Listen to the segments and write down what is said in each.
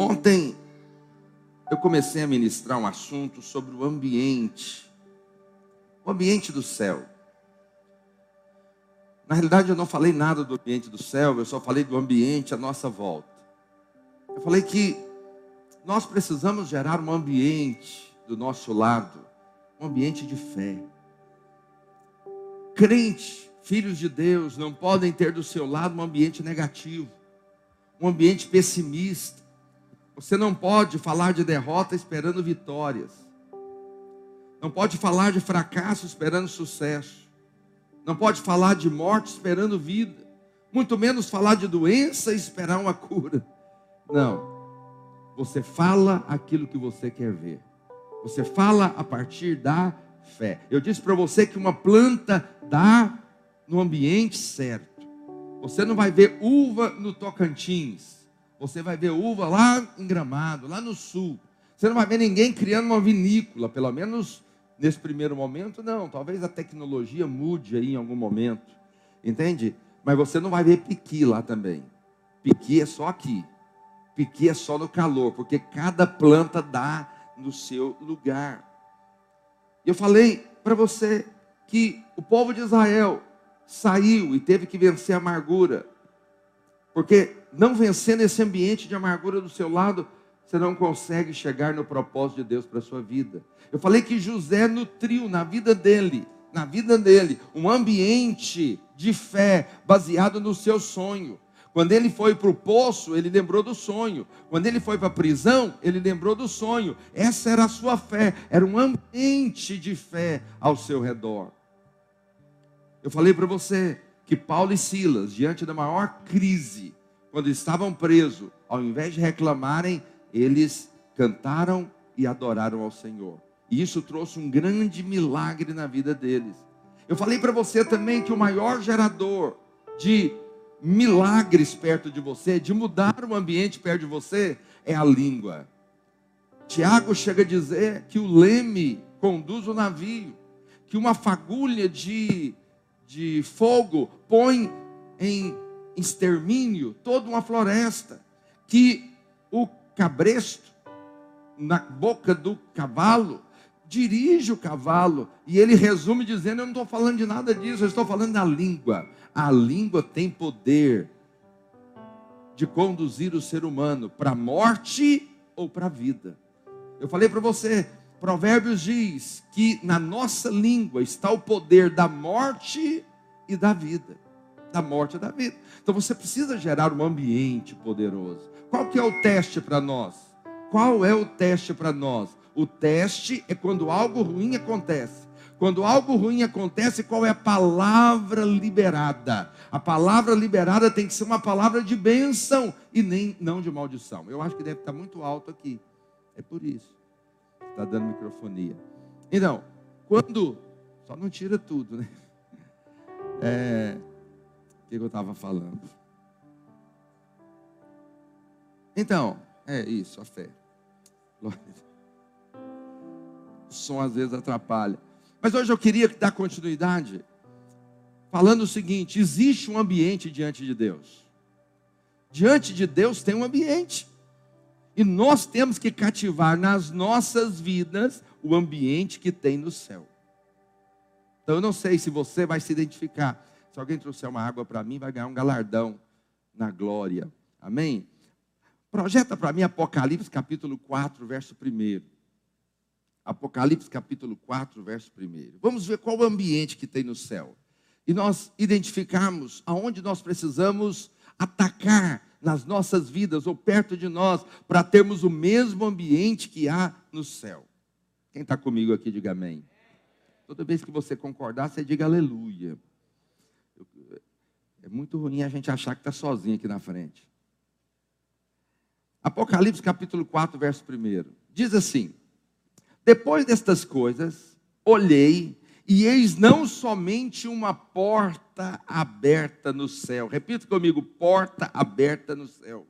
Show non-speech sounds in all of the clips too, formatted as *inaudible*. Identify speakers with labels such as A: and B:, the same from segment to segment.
A: Ontem eu comecei a ministrar um assunto sobre o ambiente, o ambiente do céu. Na realidade, eu não falei nada do ambiente do céu, eu só falei do ambiente à nossa volta. Eu falei que nós precisamos gerar um ambiente do nosso lado, um ambiente de fé. Crente, filhos de Deus, não podem ter do seu lado um ambiente negativo, um ambiente pessimista. Você não pode falar de derrota esperando vitórias. Não pode falar de fracasso esperando sucesso. Não pode falar de morte esperando vida. Muito menos falar de doença e esperar uma cura. Não. Você fala aquilo que você quer ver. Você fala a partir da fé. Eu disse para você que uma planta dá no ambiente certo. Você não vai ver uva no Tocantins. Você vai ver uva lá em Gramado, lá no sul. Você não vai ver ninguém criando uma vinícola, pelo menos nesse primeiro momento, não. Talvez a tecnologia mude aí em algum momento. Entende? Mas você não vai ver piqui lá também. Piqui é só aqui. Piqui é só no calor, porque cada planta dá no seu lugar. Eu falei para você que o povo de Israel saiu e teve que vencer a amargura. Porque não vencendo esse ambiente de amargura do seu lado, você não consegue chegar no propósito de Deus para a sua vida. Eu falei que José nutriu na vida dele, na vida dele, um ambiente de fé baseado no seu sonho. Quando ele foi para o poço, ele lembrou do sonho. Quando ele foi para a prisão, ele lembrou do sonho. Essa era a sua fé, era um ambiente de fé ao seu redor. Eu falei para você, que Paulo e Silas, diante da maior crise, quando estavam presos, ao invés de reclamarem, eles cantaram e adoraram ao Senhor. E isso trouxe um grande milagre na vida deles. Eu falei para você também que o maior gerador de milagres perto de você, de mudar o ambiente perto de você, é a língua. Tiago chega a dizer que o leme conduz o navio, que uma fagulha de de fogo põe em extermínio toda uma floresta, que o cabresto na boca do cavalo dirige o cavalo e ele resume dizendo: Eu não estou falando de nada disso, eu estou falando da língua. A língua tem poder de conduzir o ser humano para a morte ou para a vida. Eu falei para você, Provérbios diz que na nossa língua está o poder da morte e da vida. Da morte e da vida. Então você precisa gerar um ambiente poderoso. Qual que é o teste para nós? Qual é o teste para nós? O teste é quando algo ruim acontece. Quando algo ruim acontece, qual é a palavra liberada? A palavra liberada tem que ser uma palavra de bênção e nem não de maldição. Eu acho que deve estar muito alto aqui. É por isso está dando microfonia. Então, quando. Só não tira tudo, né? É, que eu estava falando? Então, é isso, a fé. O som às vezes atrapalha. Mas hoje eu queria dar continuidade, falando o seguinte: existe um ambiente diante de Deus. Diante de Deus tem um ambiente. E nós temos que cativar nas nossas vidas o ambiente que tem no céu. Então eu não sei se você vai se identificar. Se alguém trouxer uma água para mim, vai ganhar um galardão na glória. Amém? Projeta para mim Apocalipse capítulo 4, verso 1. Apocalipse capítulo 4, verso 1. Vamos ver qual o ambiente que tem no céu. E nós identificarmos aonde nós precisamos atacar nas nossas vidas ou perto de nós, para termos o mesmo ambiente que há no céu. Quem está comigo aqui, diga amém. Toda vez que você concordar, você diga aleluia. É muito ruim a gente achar que está sozinho aqui na frente. Apocalipse capítulo 4, verso 1. Diz assim: Depois destas coisas, olhei e eis não somente uma porta aberta no céu. Repita comigo: porta aberta no céu.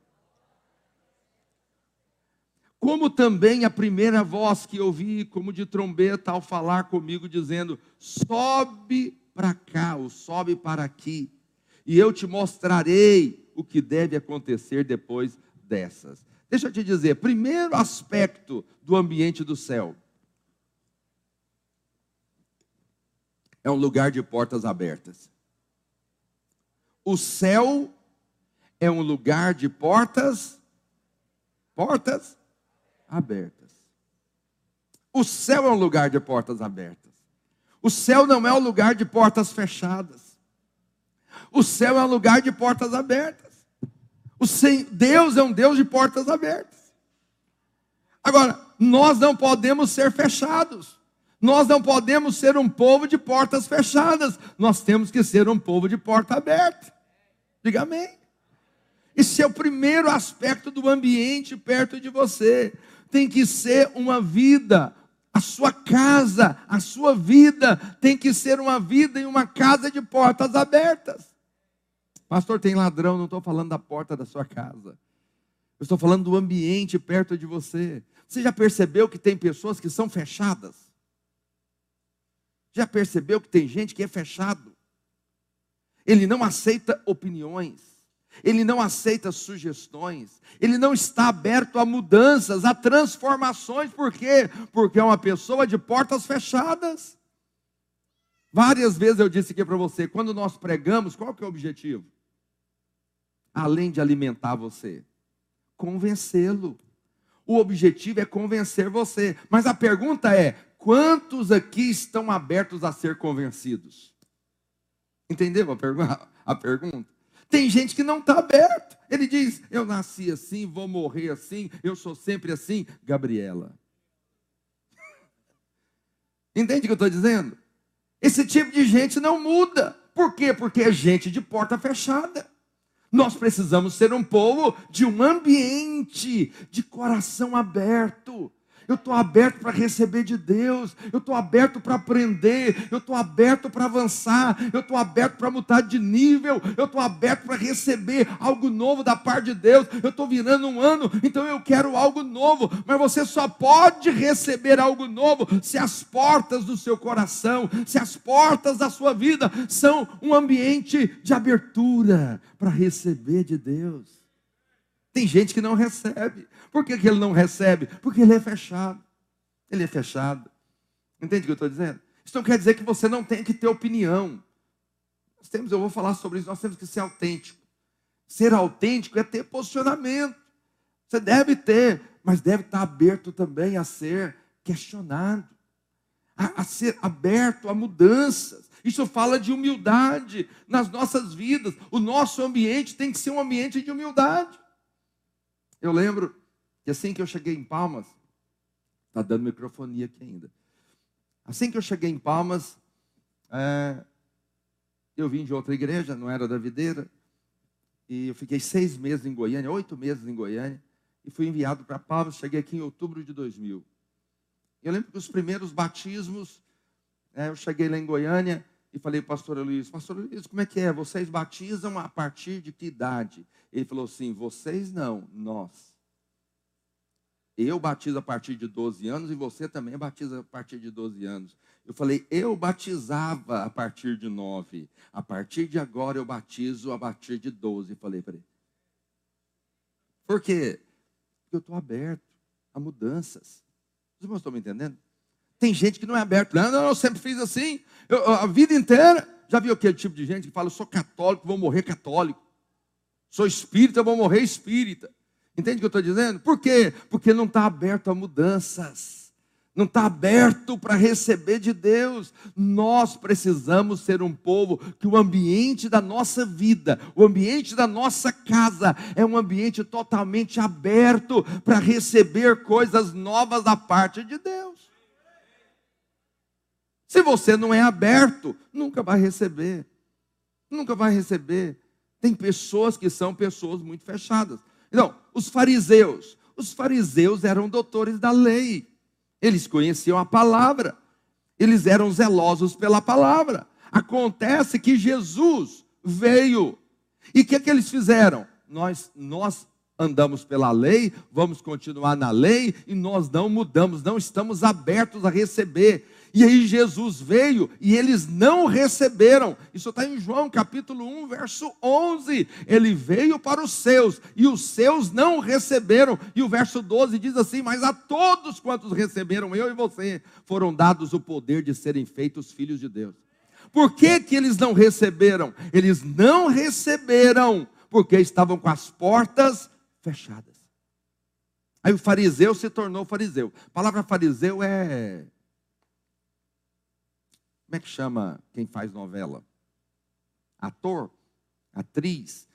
A: Como também a primeira voz que ouvi, como de trombeta, ao falar comigo, dizendo: sobe para cá, ou sobe para aqui, e eu te mostrarei o que deve acontecer depois dessas. Deixa eu te dizer, primeiro aspecto do ambiente do céu é um lugar de portas abertas. O céu é um lugar de portas portas abertas. O céu é um lugar de portas abertas. O céu não é um lugar de portas fechadas. O céu é um lugar de portas abertas. O Deus é um Deus de portas abertas. Agora, nós não podemos ser fechados. Nós não podemos ser um povo de portas fechadas. Nós temos que ser um povo de porta aberta. Diga amém. Esse é o primeiro aspecto do ambiente perto de você. Tem que ser uma vida, a sua casa, a sua vida tem que ser uma vida em uma casa de portas abertas. Pastor, tem ladrão, não estou falando da porta da sua casa. Eu estou falando do ambiente perto de você. Você já percebeu que tem pessoas que são fechadas? Já percebeu que tem gente que é fechado? Ele não aceita opiniões, ele não aceita sugestões, ele não está aberto a mudanças, a transformações, por quê? Porque é uma pessoa de portas fechadas. Várias vezes eu disse aqui para você, quando nós pregamos, qual que é o objetivo? Além de alimentar você, convencê-lo. O objetivo é convencer você. Mas a pergunta é: quantos aqui estão abertos a ser convencidos? Entendeu a, *laughs* a pergunta? Tem gente que não está aberto. Ele diz: Eu nasci assim, vou morrer assim, eu sou sempre assim. Gabriela. *laughs* Entende o que eu estou dizendo? Esse tipo de gente não muda. Por quê? Porque é gente de porta fechada. Nós precisamos ser um povo de um ambiente de coração aberto eu estou aberto para receber de Deus, eu estou aberto para aprender, eu estou aberto para avançar, eu estou aberto para mudar de nível, eu estou aberto para receber algo novo da parte de Deus. Eu estou virando um ano, então eu quero algo novo, mas você só pode receber algo novo se as portas do seu coração, se as portas da sua vida são um ambiente de abertura para receber de Deus. Tem gente que não recebe. Por que, que ele não recebe? Porque ele é fechado. Ele é fechado. Entende o que eu estou dizendo? Isso não quer dizer que você não tem que ter opinião. Nós temos, eu vou falar sobre isso, nós temos que ser autêntico. Ser autêntico é ter posicionamento. Você deve ter, mas deve estar aberto também a ser questionado, a, a ser aberto a mudanças. Isso fala de humildade nas nossas vidas. O nosso ambiente tem que ser um ambiente de humildade. Eu lembro assim que eu cheguei em Palmas, está dando microfonia aqui ainda. Assim que eu cheguei em Palmas, é, eu vim de outra igreja, não era da videira, e eu fiquei seis meses em Goiânia, oito meses em Goiânia, e fui enviado para Palmas. Cheguei aqui em outubro de 2000. Eu lembro que os primeiros batismos, é, eu cheguei lá em Goiânia e falei pastor Luiz, pastor Luiz, como é que é? Vocês batizam a partir de que idade? Ele falou assim, vocês não, nós. Eu batizo a partir de 12 anos e você também batiza a partir de 12 anos. Eu falei, eu batizava a partir de 9. A partir de agora eu batizo a partir de 12. Eu falei para ele. Por quê? Porque eu estou aberto a mudanças. Os irmãos estão me entendendo? Tem gente que não é aberto. Não, não, eu sempre fiz assim. Eu, a vida inteira. Já viu aquele tipo de gente que fala, eu sou católico, vou morrer católico. Sou espírita, vou morrer espírita. Entende o que eu estou dizendo? Por quê? Porque não está aberto a mudanças. Não está aberto para receber de Deus. Nós precisamos ser um povo que o ambiente da nossa vida, o ambiente da nossa casa, é um ambiente totalmente aberto para receber coisas novas da parte de Deus. Se você não é aberto, nunca vai receber. Nunca vai receber. Tem pessoas que são pessoas muito fechadas. Então, os fariseus. Os fariseus eram doutores da lei. Eles conheciam a palavra. Eles eram zelosos pela palavra. Acontece que Jesus veio. E o que, é que eles fizeram? Nós, nós andamos pela lei, vamos continuar na lei e nós não mudamos, não estamos abertos a receber. E aí Jesus veio e eles não receberam. Isso está em João capítulo 1, verso 11. Ele veio para os seus e os seus não receberam. E o verso 12 diz assim: Mas a todos quantos receberam, eu e você, foram dados o poder de serem feitos filhos de Deus. Por que, que eles não receberam? Eles não receberam porque estavam com as portas fechadas. Aí o fariseu se tornou fariseu. A palavra fariseu é como é que chama quem faz novela? Ator? Atriz?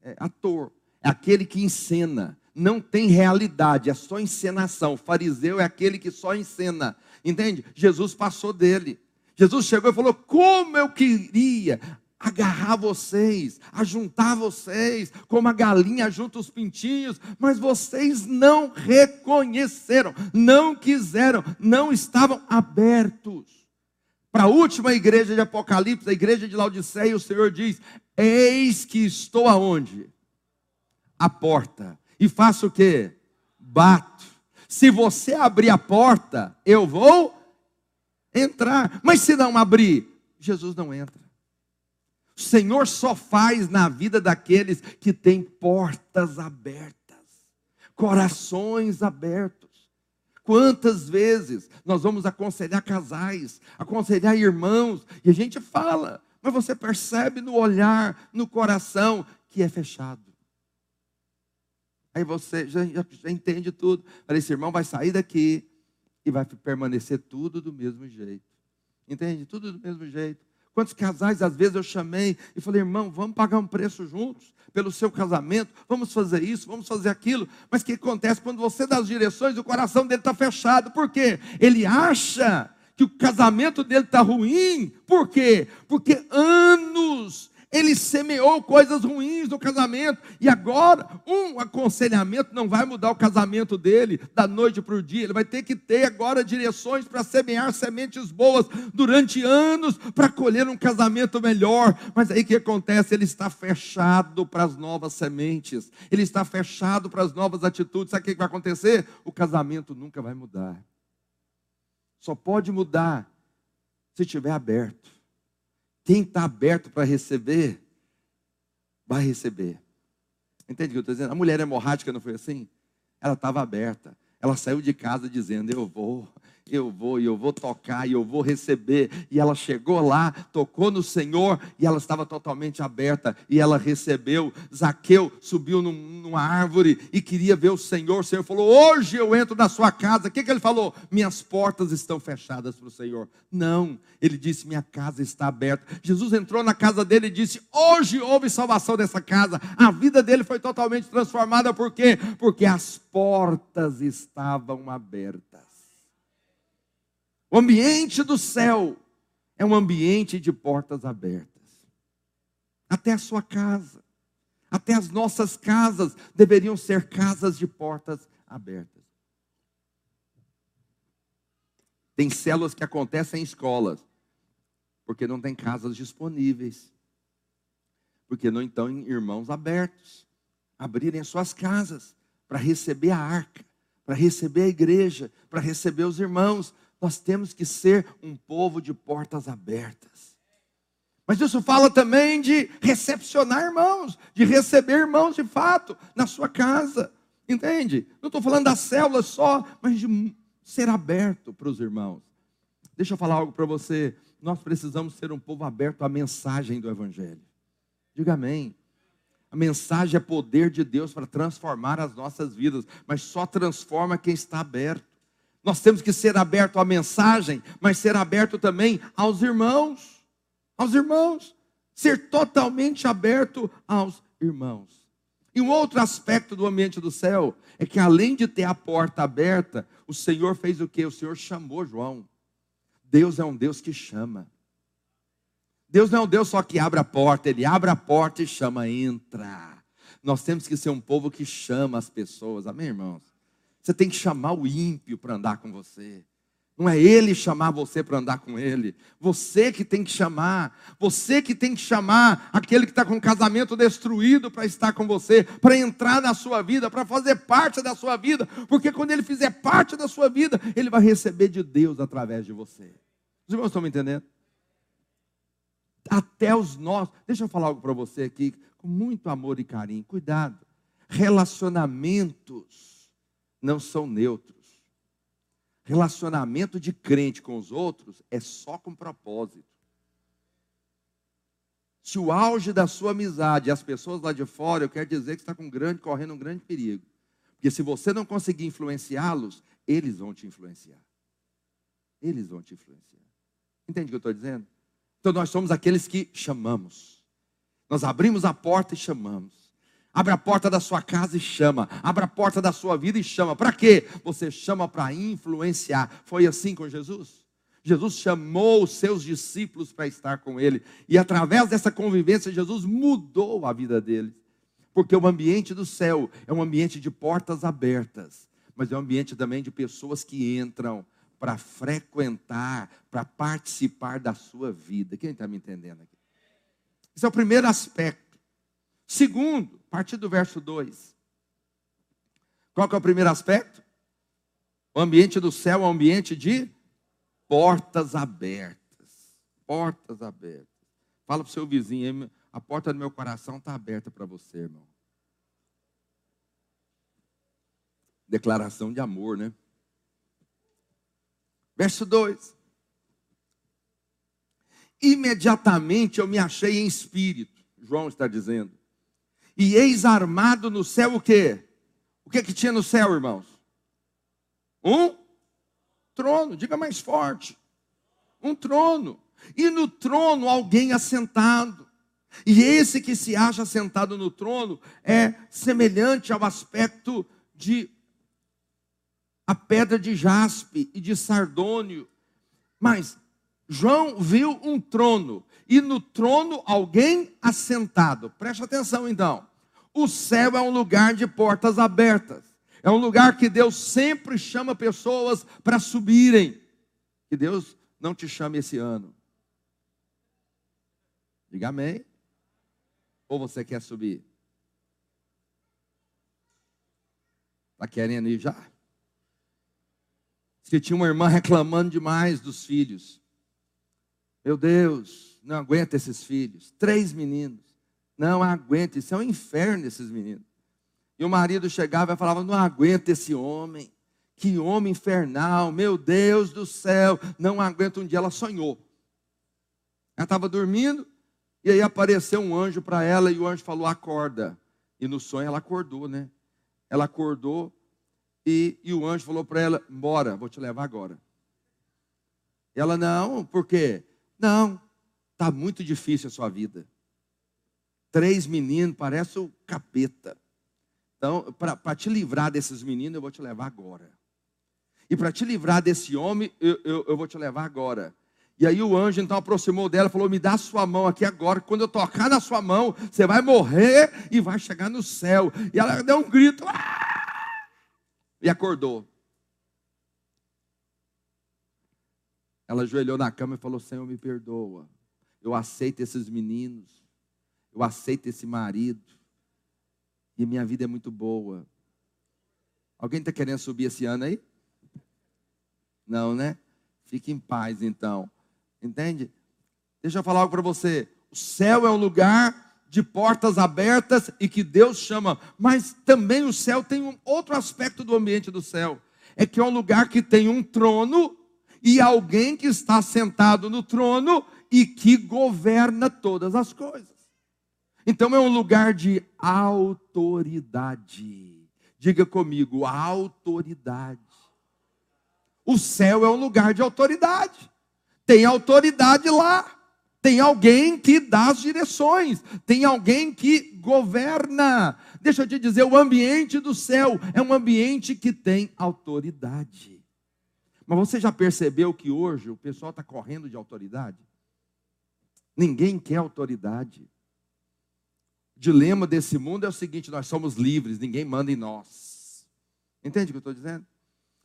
A: É, ator. É aquele que encena. Não tem realidade, é só encenação. O fariseu é aquele que só encena. Entende? Jesus passou dele. Jesus chegou e falou: Como eu queria agarrar vocês, ajuntar vocês, como a galinha junta os pintinhos, mas vocês não reconheceram, não quiseram, não estavam abertos. Para a última igreja de Apocalipse, a igreja de Laodiceia, o Senhor diz: Eis que estou aonde? A porta. E faço o que? Bato. Se você abrir a porta, eu vou entrar. Mas se não abrir, Jesus não entra. O Senhor só faz na vida daqueles que têm portas abertas, corações abertos. Quantas vezes nós vamos aconselhar casais, aconselhar irmãos, e a gente fala, mas você percebe no olhar, no coração, que é fechado. Aí você já, já, já entende tudo. Falei, esse irmão vai sair daqui e vai permanecer tudo do mesmo jeito. Entende? Tudo do mesmo jeito. Quantos casais, às vezes, eu chamei e falei, irmão, vamos pagar um preço juntos pelo seu casamento, vamos fazer isso, vamos fazer aquilo. Mas o que acontece quando você dá as direções, o coração dele está fechado. Por quê? Ele acha que o casamento dele está ruim. Por quê? Porque anos ele semeou coisas ruins no casamento, e agora um aconselhamento não vai mudar o casamento dele da noite para o dia, ele vai ter que ter agora direções para semear sementes boas durante anos para colher um casamento melhor. Mas aí o que acontece? Ele está fechado para as novas sementes, ele está fechado para as novas atitudes. Sabe o que vai acontecer? O casamento nunca vai mudar. Só pode mudar se estiver aberto. Quem está aberto para receber, vai receber. Entende o que eu estou dizendo? A mulher hemorrágica não foi assim? Ela estava aberta. Ela saiu de casa dizendo: Eu vou, eu vou, e eu vou tocar, e eu vou receber. E ela chegou lá, tocou no Senhor, e ela estava totalmente aberta, e ela recebeu. Zaqueu subiu num, numa árvore e queria ver o Senhor. O Senhor falou: Hoje eu entro na sua casa. O que, que ele falou? Minhas portas estão fechadas para o Senhor. Não, ele disse: Minha casa está aberta. Jesus entrou na casa dele e disse: Hoje houve salvação dessa casa. A vida dele foi totalmente transformada, por quê? Porque as portas estavam abertas. O ambiente do céu é um ambiente de portas abertas. Até a sua casa, até as nossas casas deveriam ser casas de portas abertas. Tem células que acontecem em escolas, porque não tem casas disponíveis. Porque não estão irmãos abertos, abrirem suas casas para receber a arca, para receber a igreja, para receber os irmãos, nós temos que ser um povo de portas abertas. Mas isso fala também de recepcionar irmãos, de receber irmãos de fato na sua casa. Entende? Não estou falando das células só, mas de ser aberto para os irmãos. Deixa eu falar algo para você. Nós precisamos ser um povo aberto à mensagem do Evangelho. Diga amém. A mensagem é poder de Deus para transformar as nossas vidas, mas só transforma quem está aberto. Nós temos que ser aberto à mensagem, mas ser aberto também aos irmãos. Aos irmãos. Ser totalmente aberto aos irmãos. E um outro aspecto do ambiente do céu é que além de ter a porta aberta, o Senhor fez o que? O Senhor chamou João. Deus é um Deus que chama. Deus não é um Deus só que abre a porta, ele abre a porta e chama, entra. Nós temos que ser um povo que chama as pessoas, amém, irmãos? Você tem que chamar o ímpio para andar com você. Não é ele chamar você para andar com ele. Você que tem que chamar. Você que tem que chamar aquele que está com o casamento destruído para estar com você, para entrar na sua vida, para fazer parte da sua vida. Porque quando ele fizer parte da sua vida, ele vai receber de Deus através de você. Os irmãos estão me entendendo? Até os nossos. Deixa eu falar algo para você aqui, com muito amor e carinho. Cuidado. Relacionamentos não são neutros. Relacionamento de crente com os outros é só com propósito. Se o auge da sua amizade as pessoas lá de fora, eu quero dizer que está com um grande, correndo um grande perigo. Porque se você não conseguir influenciá-los, eles vão te influenciar. Eles vão te influenciar. Entende o que eu estou dizendo? Então nós somos aqueles que chamamos. Nós abrimos a porta e chamamos. Abre a porta da sua casa e chama. Abre a porta da sua vida e chama. Para quê? Você chama para influenciar. Foi assim com Jesus? Jesus chamou os seus discípulos para estar com ele. E através dessa convivência, Jesus mudou a vida deles. Porque o ambiente do céu é um ambiente de portas abertas, mas é um ambiente também de pessoas que entram para frequentar, para participar da sua vida. Quem está me entendendo aqui? Esse é o primeiro aspecto. Segundo, a partir do verso 2. Qual que é o primeiro aspecto? O ambiente do céu é um ambiente de portas abertas. Portas abertas. Fala para o seu vizinho, a porta do meu coração está aberta para você, irmão. Declaração de amor, né? Verso 2. Imediatamente eu me achei em espírito, João está dizendo e eis armado no céu o quê? O que que tinha no céu, irmãos? Um trono, diga mais forte. Um trono. E no trono alguém assentado. E esse que se acha sentado no trono é semelhante ao aspecto de a pedra de jaspe e de sardônio. Mas João viu um trono e no trono alguém assentado. Preste atenção então. O céu é um lugar de portas abertas. É um lugar que Deus sempre chama pessoas para subirem. Que Deus não te chame esse ano. Diga amém. Ou você quer subir? Está querendo ir já? que tinha uma irmã reclamando demais dos filhos. Meu Deus, não aguenta esses filhos. Três meninos. Não aguenta, isso é um inferno esses meninos. E o marido chegava e falava: Não aguenta esse homem. Que homem infernal, meu Deus do céu. Não aguenta. Um dia ela sonhou. Ela estava dormindo e aí apareceu um anjo para ela e o anjo falou: Acorda. E no sonho ela acordou, né? Ela acordou e, e o anjo falou para ela: Bora, vou te levar agora. Ela: Não, por quê? Não, está muito difícil a sua vida. Três meninos, parece o capeta. Então, para te livrar desses meninos, eu vou te levar agora. E para te livrar desse homem, eu, eu, eu vou te levar agora. E aí o anjo então aproximou dela e falou: Me dá a sua mão aqui agora. Quando eu tocar na sua mão, você vai morrer e vai chegar no céu. E ela deu um grito Aaah! e acordou. Ela ajoelhou na cama e falou: Senhor, me perdoa. Eu aceito esses meninos. Eu aceito esse marido. E minha vida é muito boa. Alguém está querendo subir esse ano aí? Não, né? Fique em paz então. Entende? Deixa eu falar algo para você. O céu é um lugar de portas abertas e que Deus chama, mas também o céu tem um outro aspecto do ambiente do céu. É que é um lugar que tem um trono e alguém que está sentado no trono e que governa todas as coisas. Então é um lugar de autoridade. Diga comigo, autoridade. O céu é um lugar de autoridade. Tem autoridade lá. Tem alguém que dá as direções, tem alguém que governa. Deixa eu te dizer, o ambiente do céu é um ambiente que tem autoridade. Mas você já percebeu que hoje o pessoal está correndo de autoridade? Ninguém quer autoridade. O dilema desse mundo é o seguinte: nós somos livres, ninguém manda em nós. Entende o que eu estou dizendo?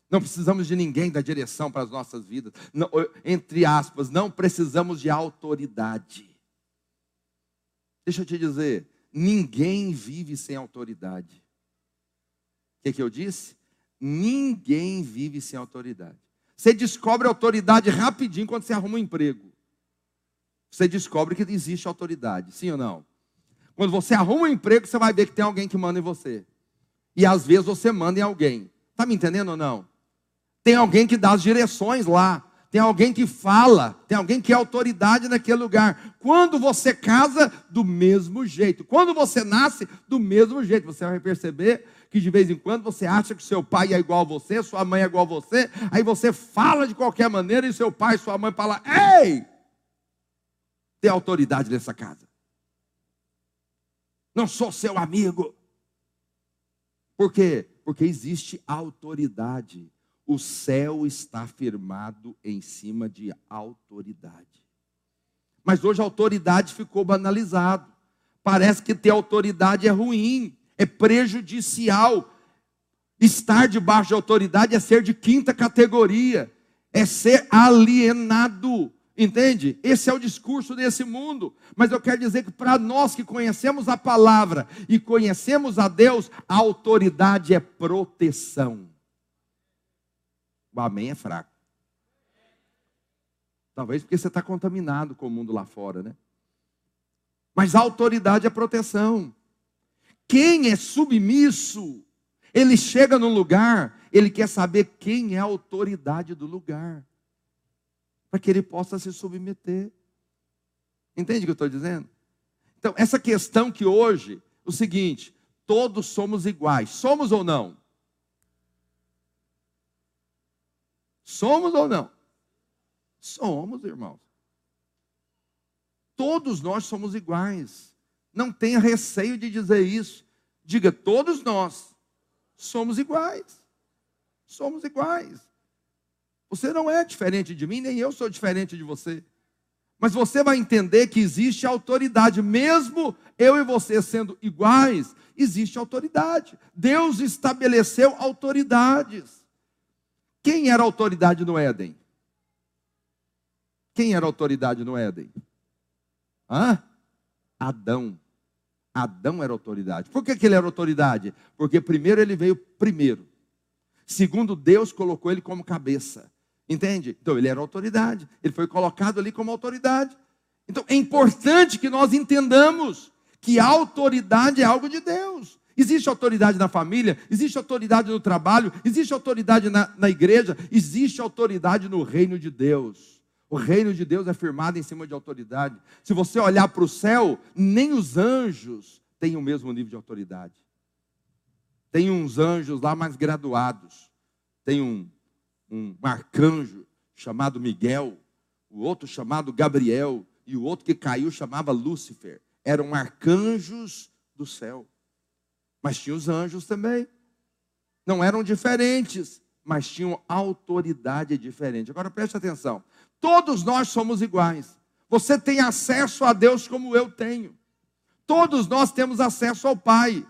A: Não precisamos de ninguém da direção para as nossas vidas. Não, entre aspas, não precisamos de autoridade. Deixa eu te dizer, ninguém vive sem autoridade. O que, que eu disse? Ninguém vive sem autoridade. Você descobre autoridade rapidinho quando você arruma um emprego. Você descobre que existe autoridade, sim ou não? Quando você arruma um emprego, você vai ver que tem alguém que manda em você. E às vezes você manda em alguém. Está me entendendo ou não? Tem alguém que dá as direções lá. Tem alguém que fala. Tem alguém que é autoridade naquele lugar. Quando você casa, do mesmo jeito. Quando você nasce, do mesmo jeito. Você vai perceber que de vez em quando você acha que seu pai é igual a você, sua mãe é igual a você. Aí você fala de qualquer maneira e seu pai e sua mãe falam: Ei! Tem autoridade nessa casa. Não sou seu amigo. Por quê? Porque existe autoridade. O céu está firmado em cima de autoridade. Mas hoje a autoridade ficou banalizado. Parece que ter autoridade é ruim, é prejudicial. Estar debaixo de autoridade é ser de quinta categoria, é ser alienado. Entende? Esse é o discurso desse mundo. Mas eu quero dizer que para nós que conhecemos a palavra e conhecemos a Deus, a autoridade é proteção. O amém é fraco. Talvez porque você está contaminado com o mundo lá fora, né? Mas a autoridade é proteção. Quem é submisso, ele chega num lugar, ele quer saber quem é a autoridade do lugar para que ele possa se submeter. Entende o que eu estou dizendo? Então, essa questão que hoje, o seguinte, todos somos iguais, somos ou não? Somos ou não? Somos, irmãos. Todos nós somos iguais. Não tenha receio de dizer isso. Diga, todos nós somos iguais. Somos iguais. Você não é diferente de mim, nem eu sou diferente de você. Mas você vai entender que existe autoridade, mesmo eu e você sendo iguais, existe autoridade. Deus estabeleceu autoridades. Quem era autoridade no Éden? Quem era autoridade no Éden? Hã? Adão. Adão era autoridade. Por que, que ele era autoridade? Porque primeiro ele veio primeiro. Segundo, Deus colocou ele como cabeça. Entende? Então ele era autoridade, ele foi colocado ali como autoridade. Então é importante que nós entendamos que a autoridade é algo de Deus. Existe autoridade na família, existe autoridade no trabalho, existe autoridade na, na igreja, existe autoridade no reino de Deus. O reino de Deus é firmado em cima de autoridade. Se você olhar para o céu, nem os anjos têm o mesmo nível de autoridade. Tem uns anjos lá mais graduados. Tem um um arcanjo chamado Miguel, o outro chamado Gabriel, e o outro que caiu chamava Lúcifer. Eram arcanjos do céu. Mas tinha os anjos também. Não eram diferentes, mas tinham autoridade diferente. Agora preste atenção. Todos nós somos iguais. Você tem acesso a Deus como eu tenho. Todos nós temos acesso ao Pai.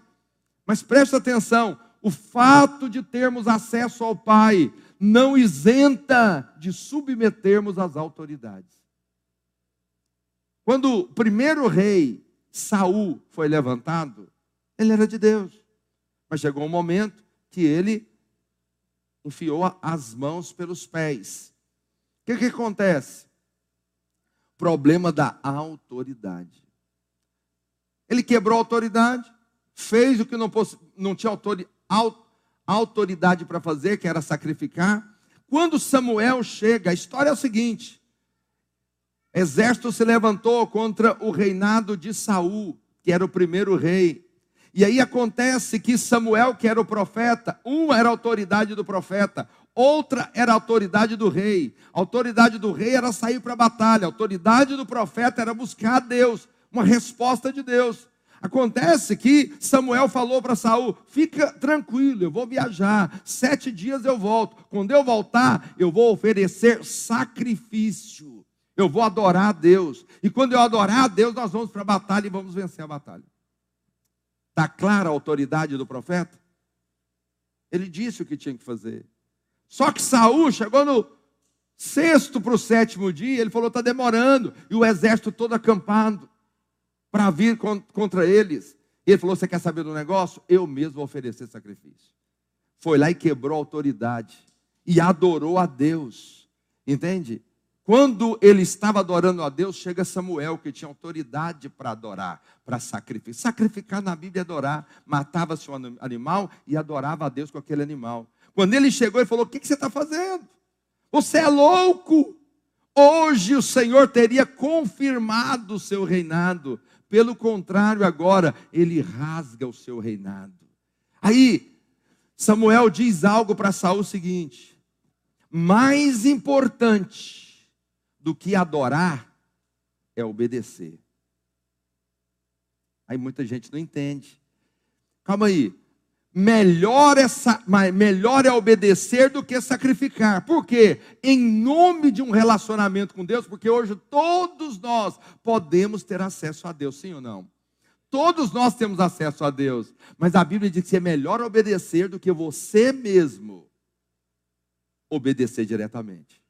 A: Mas preste atenção, o fato de termos acesso ao Pai não isenta de submetermos às autoridades. Quando o primeiro rei, Saul, foi levantado, ele era de Deus. Mas chegou um momento que ele enfiou as mãos pelos pés. O que, que acontece? Problema da autoridade. Ele quebrou a autoridade, fez o que não, não tinha autoridade autoridade para fazer, que era sacrificar. Quando Samuel chega, a história é o seguinte: exército se levantou contra o reinado de Saul, que era o primeiro rei. E aí acontece que Samuel, que era o profeta, uma era a autoridade do profeta, outra era a autoridade do rei. A autoridade do rei era sair para a batalha, a autoridade do profeta era buscar a Deus, uma resposta de Deus. Acontece que Samuel falou para Saul: fica tranquilo, eu vou viajar, sete dias eu volto. Quando eu voltar, eu vou oferecer sacrifício, eu vou adorar a Deus. E quando eu adorar a Deus, nós vamos para a batalha e vamos vencer a batalha. Está clara a autoridade do profeta? Ele disse o que tinha que fazer. Só que Saul chegou no sexto para o sétimo dia, ele falou: está demorando, e o exército todo acampado para vir contra eles. E ele falou: Você quer saber do negócio? Eu mesmo vou oferecer sacrifício. Foi lá e quebrou a autoridade. e adorou a Deus. Entende? Quando ele estava adorando a Deus, chega Samuel, que tinha autoridade para adorar, para sacrificar. Sacrificar na Bíblia é adorar. Matava-se um animal e adorava a Deus com aquele animal. Quando ele chegou, ele falou: O que, que você está fazendo? Você é louco. Hoje o Senhor teria confirmado o seu reinado. Pelo contrário, agora ele rasga o seu reinado. Aí, Samuel diz algo para Saul o seguinte: mais importante do que adorar é obedecer. Aí muita gente não entende. Calma aí. Melhor é, melhor é obedecer do que sacrificar. Por quê? Em nome de um relacionamento com Deus, porque hoje todos nós podemos ter acesso a Deus, sim ou não? Todos nós temos acesso a Deus, mas a Bíblia diz que é melhor obedecer do que você mesmo obedecer diretamente.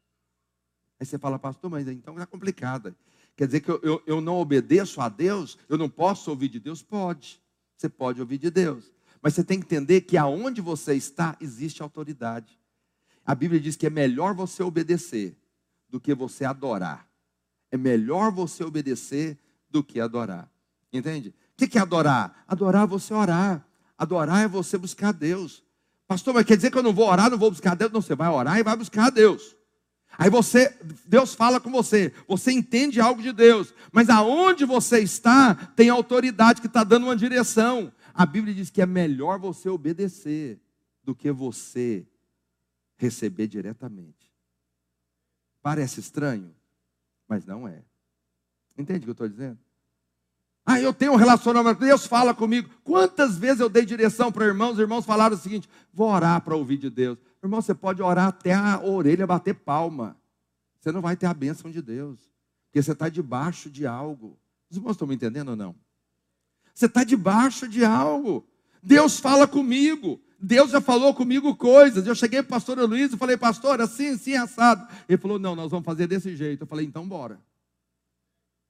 A: Aí você fala, pastor, mas então é complicada. Quer dizer que eu, eu, eu não obedeço a Deus? Eu não posso ouvir de Deus? Pode. Você pode ouvir de Deus. Mas você tem que entender que aonde você está, existe autoridade. A Bíblia diz que é melhor você obedecer do que você adorar. É melhor você obedecer do que adorar. Entende? O que é adorar? Adorar é você orar. Adorar é você buscar Deus. Pastor, mas quer dizer que eu não vou orar, não vou buscar Deus? Não, você vai orar e vai buscar Deus. Aí você, Deus fala com você, você entende algo de Deus, mas aonde você está, tem autoridade que está dando uma direção. A Bíblia diz que é melhor você obedecer do que você receber diretamente. Parece estranho, mas não é. Entende o que eu estou dizendo? Ah, eu tenho um relacionamento, Deus fala comigo. Quantas vezes eu dei direção para irmãos, os irmãos falaram o seguinte: vou orar para ouvir de Deus. Irmão, você pode orar até a orelha bater palma. Você não vai ter a bênção de Deus. Porque você está debaixo de algo. Os irmãos estão me entendendo ou não? Você está debaixo de algo. Deus fala comigo. Deus já falou comigo coisas. Eu cheguei para o pastor Luiz e falei, pastor, assim, assim, assado. Ele falou, não, nós vamos fazer desse jeito. Eu falei, então bora.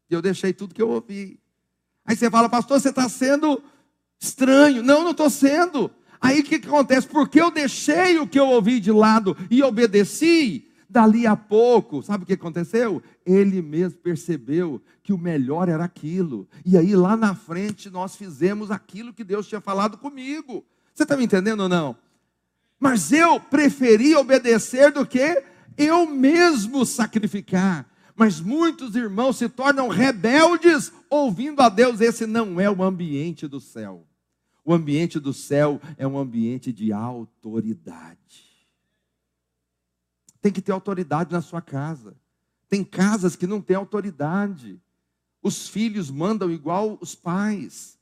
A: E eu deixei tudo que eu ouvi. Aí você fala, pastor, você está sendo estranho. Não, não estou sendo. Aí o que, que acontece? Porque eu deixei o que eu ouvi de lado e obedeci, dali a pouco, sabe o que aconteceu? Ele mesmo percebeu que o melhor era aquilo. E aí lá na frente nós fizemos aquilo que Deus tinha falado comigo. Você está me entendendo ou não? Mas eu preferi obedecer do que eu mesmo sacrificar. Mas muitos irmãos se tornam rebeldes ouvindo a Deus. Esse não é o ambiente do céu. O ambiente do céu é um ambiente de autoridade. Tem que ter autoridade na sua casa. Tem casas que não têm autoridade. Os filhos mandam igual os pais.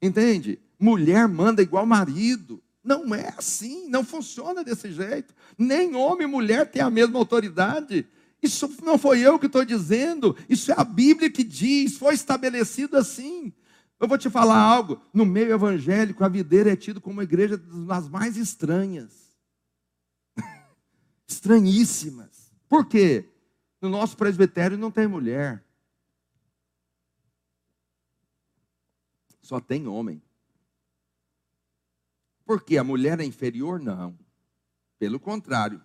A: Entende? Mulher manda igual marido. Não é assim, não funciona desse jeito. Nem homem e mulher têm a mesma autoridade. Isso não foi eu que estou dizendo, isso é a Bíblia que diz, foi estabelecido assim. Eu vou te falar algo. No meio evangélico, a videira é tido como uma igreja das mais estranhas. Estranhíssimas. Por quê? No nosso presbitério não tem mulher. Só tem homem. Por quê? A mulher é inferior? Não. Pelo contrário.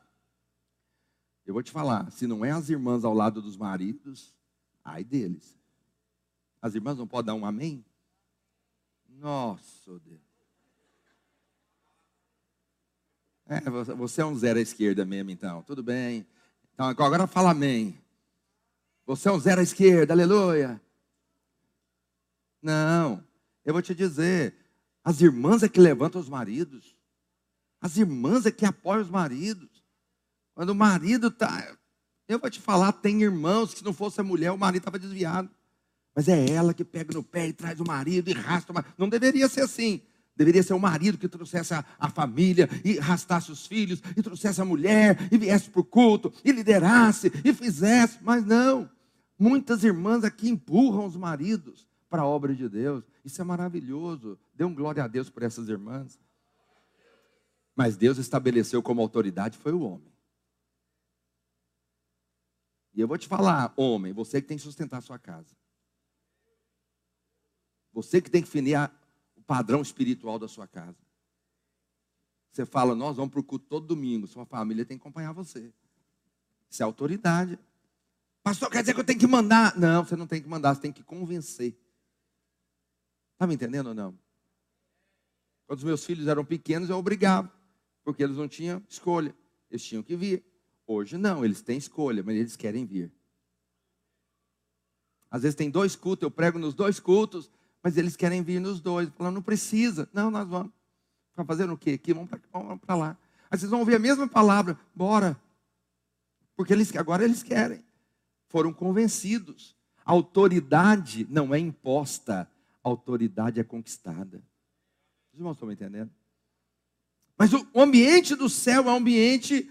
A: Eu vou te falar, se não é as irmãs ao lado dos maridos, ai deles. As irmãs não podem dar um amém? Nossa, Deus. É, você é um zero à esquerda mesmo, então. Tudo bem. Então, agora fala amém. Você é um zero à esquerda, aleluia. Não, eu vou te dizer. As irmãs é que levantam os maridos. As irmãs é que apoiam os maridos. Quando o marido está. Eu vou te falar, tem irmãos que se não fosse a mulher, o marido estava desviado. Mas é ela que pega no pé e traz o marido e arrasta o marido. Não deveria ser assim. Deveria ser o marido que trouxesse a, a, família e arrastasse os filhos, e trouxesse a mulher, e viesse para o culto, e liderasse, e fizesse. Mas não. Muitas irmãs aqui empurram os maridos para a obra de Deus. Isso é maravilhoso. Dê um glória a Deus por essas irmãs. Mas Deus estabeleceu como autoridade foi o homem. E eu vou te falar, homem, você que tem que sustentar a sua casa. Você que tem que definir o padrão espiritual da sua casa. Você fala, nós vamos para o culto todo domingo. Sua família tem que acompanhar você. Isso é autoridade. Pastor, quer dizer que eu tenho que mandar? Não, você não tem que mandar, você tem que convencer. Está me entendendo ou não? Quando os meus filhos eram pequenos, eu obrigava, porque eles não tinham escolha. Eles tinham que vir. Hoje não, eles têm escolha, mas eles querem vir. Às vezes tem dois cultos, eu prego nos dois cultos, mas eles querem vir nos dois. Falando, não precisa. Não, nós vamos. Para fazer o quê? Aqui, vamos para lá. Aí vocês vão ouvir a mesma palavra, bora. Porque eles, agora eles querem. Foram convencidos. Autoridade não é imposta, autoridade é conquistada. Os irmãos estão me entendendo? Mas o ambiente do céu é um ambiente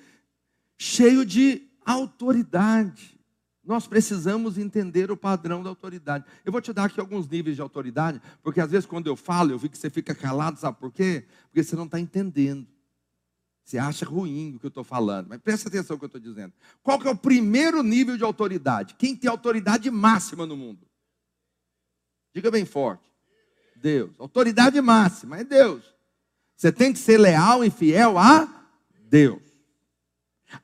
A: cheio de autoridade. Nós precisamos entender o padrão da autoridade. Eu vou te dar aqui alguns níveis de autoridade, porque às vezes quando eu falo, eu vi que você fica calado, sabe por quê? Porque você não está entendendo. Você acha ruim o que eu estou falando, mas presta atenção no que eu estou dizendo. Qual que é o primeiro nível de autoridade? Quem tem autoridade máxima no mundo? Diga bem forte. Deus. Autoridade máxima é Deus. Você tem que ser leal e fiel a Deus.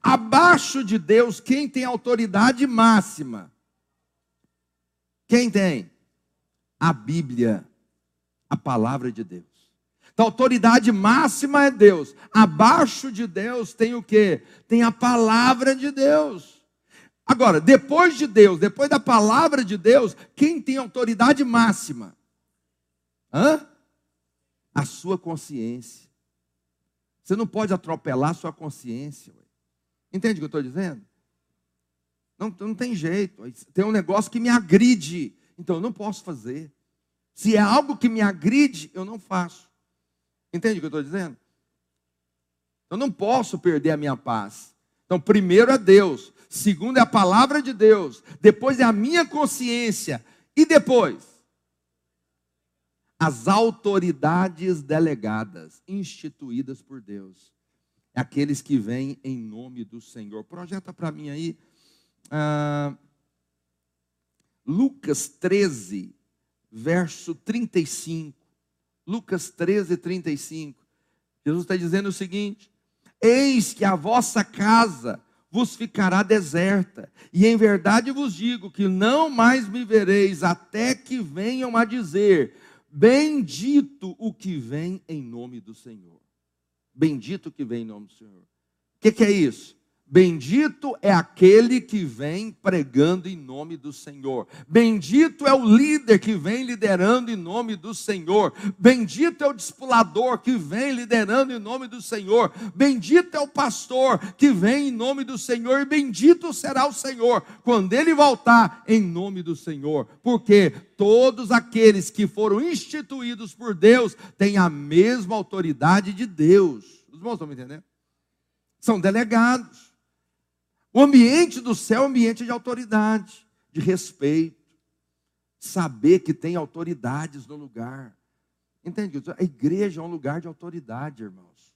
A: Abaixo de Deus, quem tem autoridade máxima? Quem tem? A Bíblia, a palavra de Deus. Então, a autoridade máxima é Deus. Abaixo de Deus tem o que? Tem a palavra de Deus. Agora, depois de Deus, depois da palavra de Deus, quem tem autoridade máxima? Hã? A sua consciência. Você não pode atropelar a sua consciência. Ué. Entende o que eu estou dizendo? Não, não tem jeito. Tem um negócio que me agride. Então eu não posso fazer. Se é algo que me agride, eu não faço. Entende o que eu estou dizendo? Eu não posso perder a minha paz. Então, primeiro é Deus, segundo é a palavra de Deus, depois é a minha consciência, e depois as autoridades delegadas, instituídas por Deus aqueles que vêm em nome do Senhor. Projeta para mim aí. Ah, Lucas 13, verso 35. Lucas 13, 35. Jesus está dizendo o seguinte: Eis que a vossa casa vos ficará deserta, e em verdade vos digo que não mais me vereis até que venham a dizer: Bendito o que vem em nome do Senhor. Bendito que vem em nome do Senhor. O que, que é isso? Bendito é aquele que vem pregando em nome do Senhor. Bendito é o líder que vem liderando em nome do Senhor. Bendito é o discipulador que vem liderando em nome do Senhor. Bendito é o pastor que vem em nome do Senhor. E bendito será o Senhor quando ele voltar em nome do Senhor. Porque todos aqueles que foram instituídos por Deus têm a mesma autoridade de Deus. Os irmãos estão me entendendo? São delegados. O ambiente do céu é um ambiente de autoridade, de respeito, saber que tem autoridades no lugar. Entende? A igreja é um lugar de autoridade, irmãos.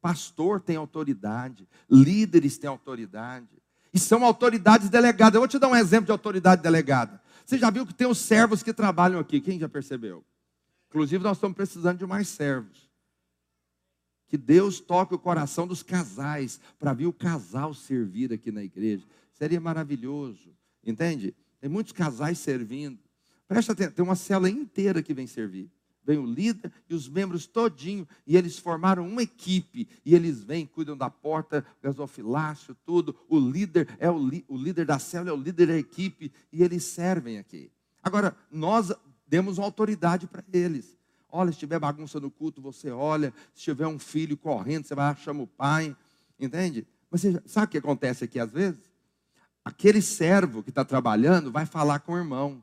A: Pastor tem autoridade, líderes têm autoridade. E são autoridades delegadas. Eu vou te dar um exemplo de autoridade delegada. Você já viu que tem os servos que trabalham aqui? Quem já percebeu? Inclusive, nós estamos precisando de mais servos. Que Deus toque o coração dos casais para vir o casal servir aqui na igreja. Seria maravilhoso, entende? Tem muitos casais servindo. Presta atenção, tem uma cela inteira que vem servir. Vem o líder e os membros todinho, e eles formaram uma equipe, e eles vêm, cuidam da porta, gasofilácio, tudo. O líder é o, o líder da cela, é o líder da equipe, e eles servem aqui. Agora, nós demos uma autoridade para eles. Olha, se tiver bagunça no culto, você olha. Se tiver um filho correndo, você vai lá, chama o pai. Entende? Mas você sabe o que acontece aqui às vezes? Aquele servo que está trabalhando vai falar com o irmão.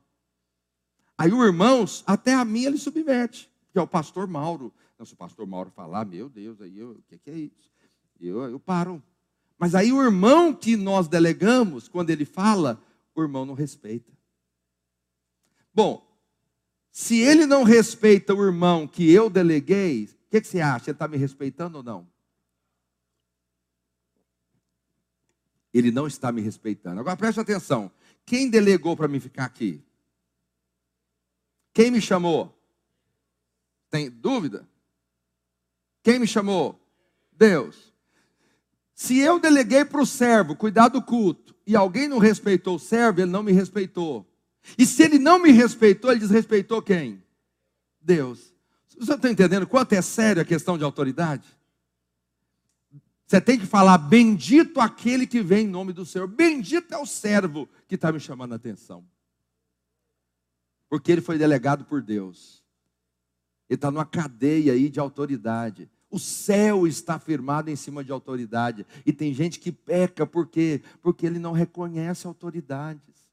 A: Aí o irmão, até a mim, ele submete, que é o pastor Mauro. Não, se o pastor Mauro falar, meu Deus, aí eu, o que, que é isso? Eu, eu paro. Mas aí o irmão que nós delegamos, quando ele fala, o irmão não respeita. Bom, se ele não respeita o irmão que eu deleguei, o que, que, você acha? Ele está me respeitando ou não? Ele não está me respeitando. Agora preste atenção. Quem delegou para mim ficar aqui? Quem me chamou? Tem dúvida? Quem me chamou? Deus. Se eu deleguei para o servo cuidar do culto e alguém não respeitou o servo, ele não me respeitou. E se ele não me respeitou, ele desrespeitou quem? Deus. Você está entendendo quanto é sério a questão de autoridade? Você tem que falar: bendito aquele que vem em nome do Senhor, bendito é o servo que está me chamando a atenção, porque ele foi delegado por Deus, ele está numa cadeia aí de autoridade. O céu está firmado em cima de autoridade. E tem gente que peca porque porque ele não reconhece autoridades.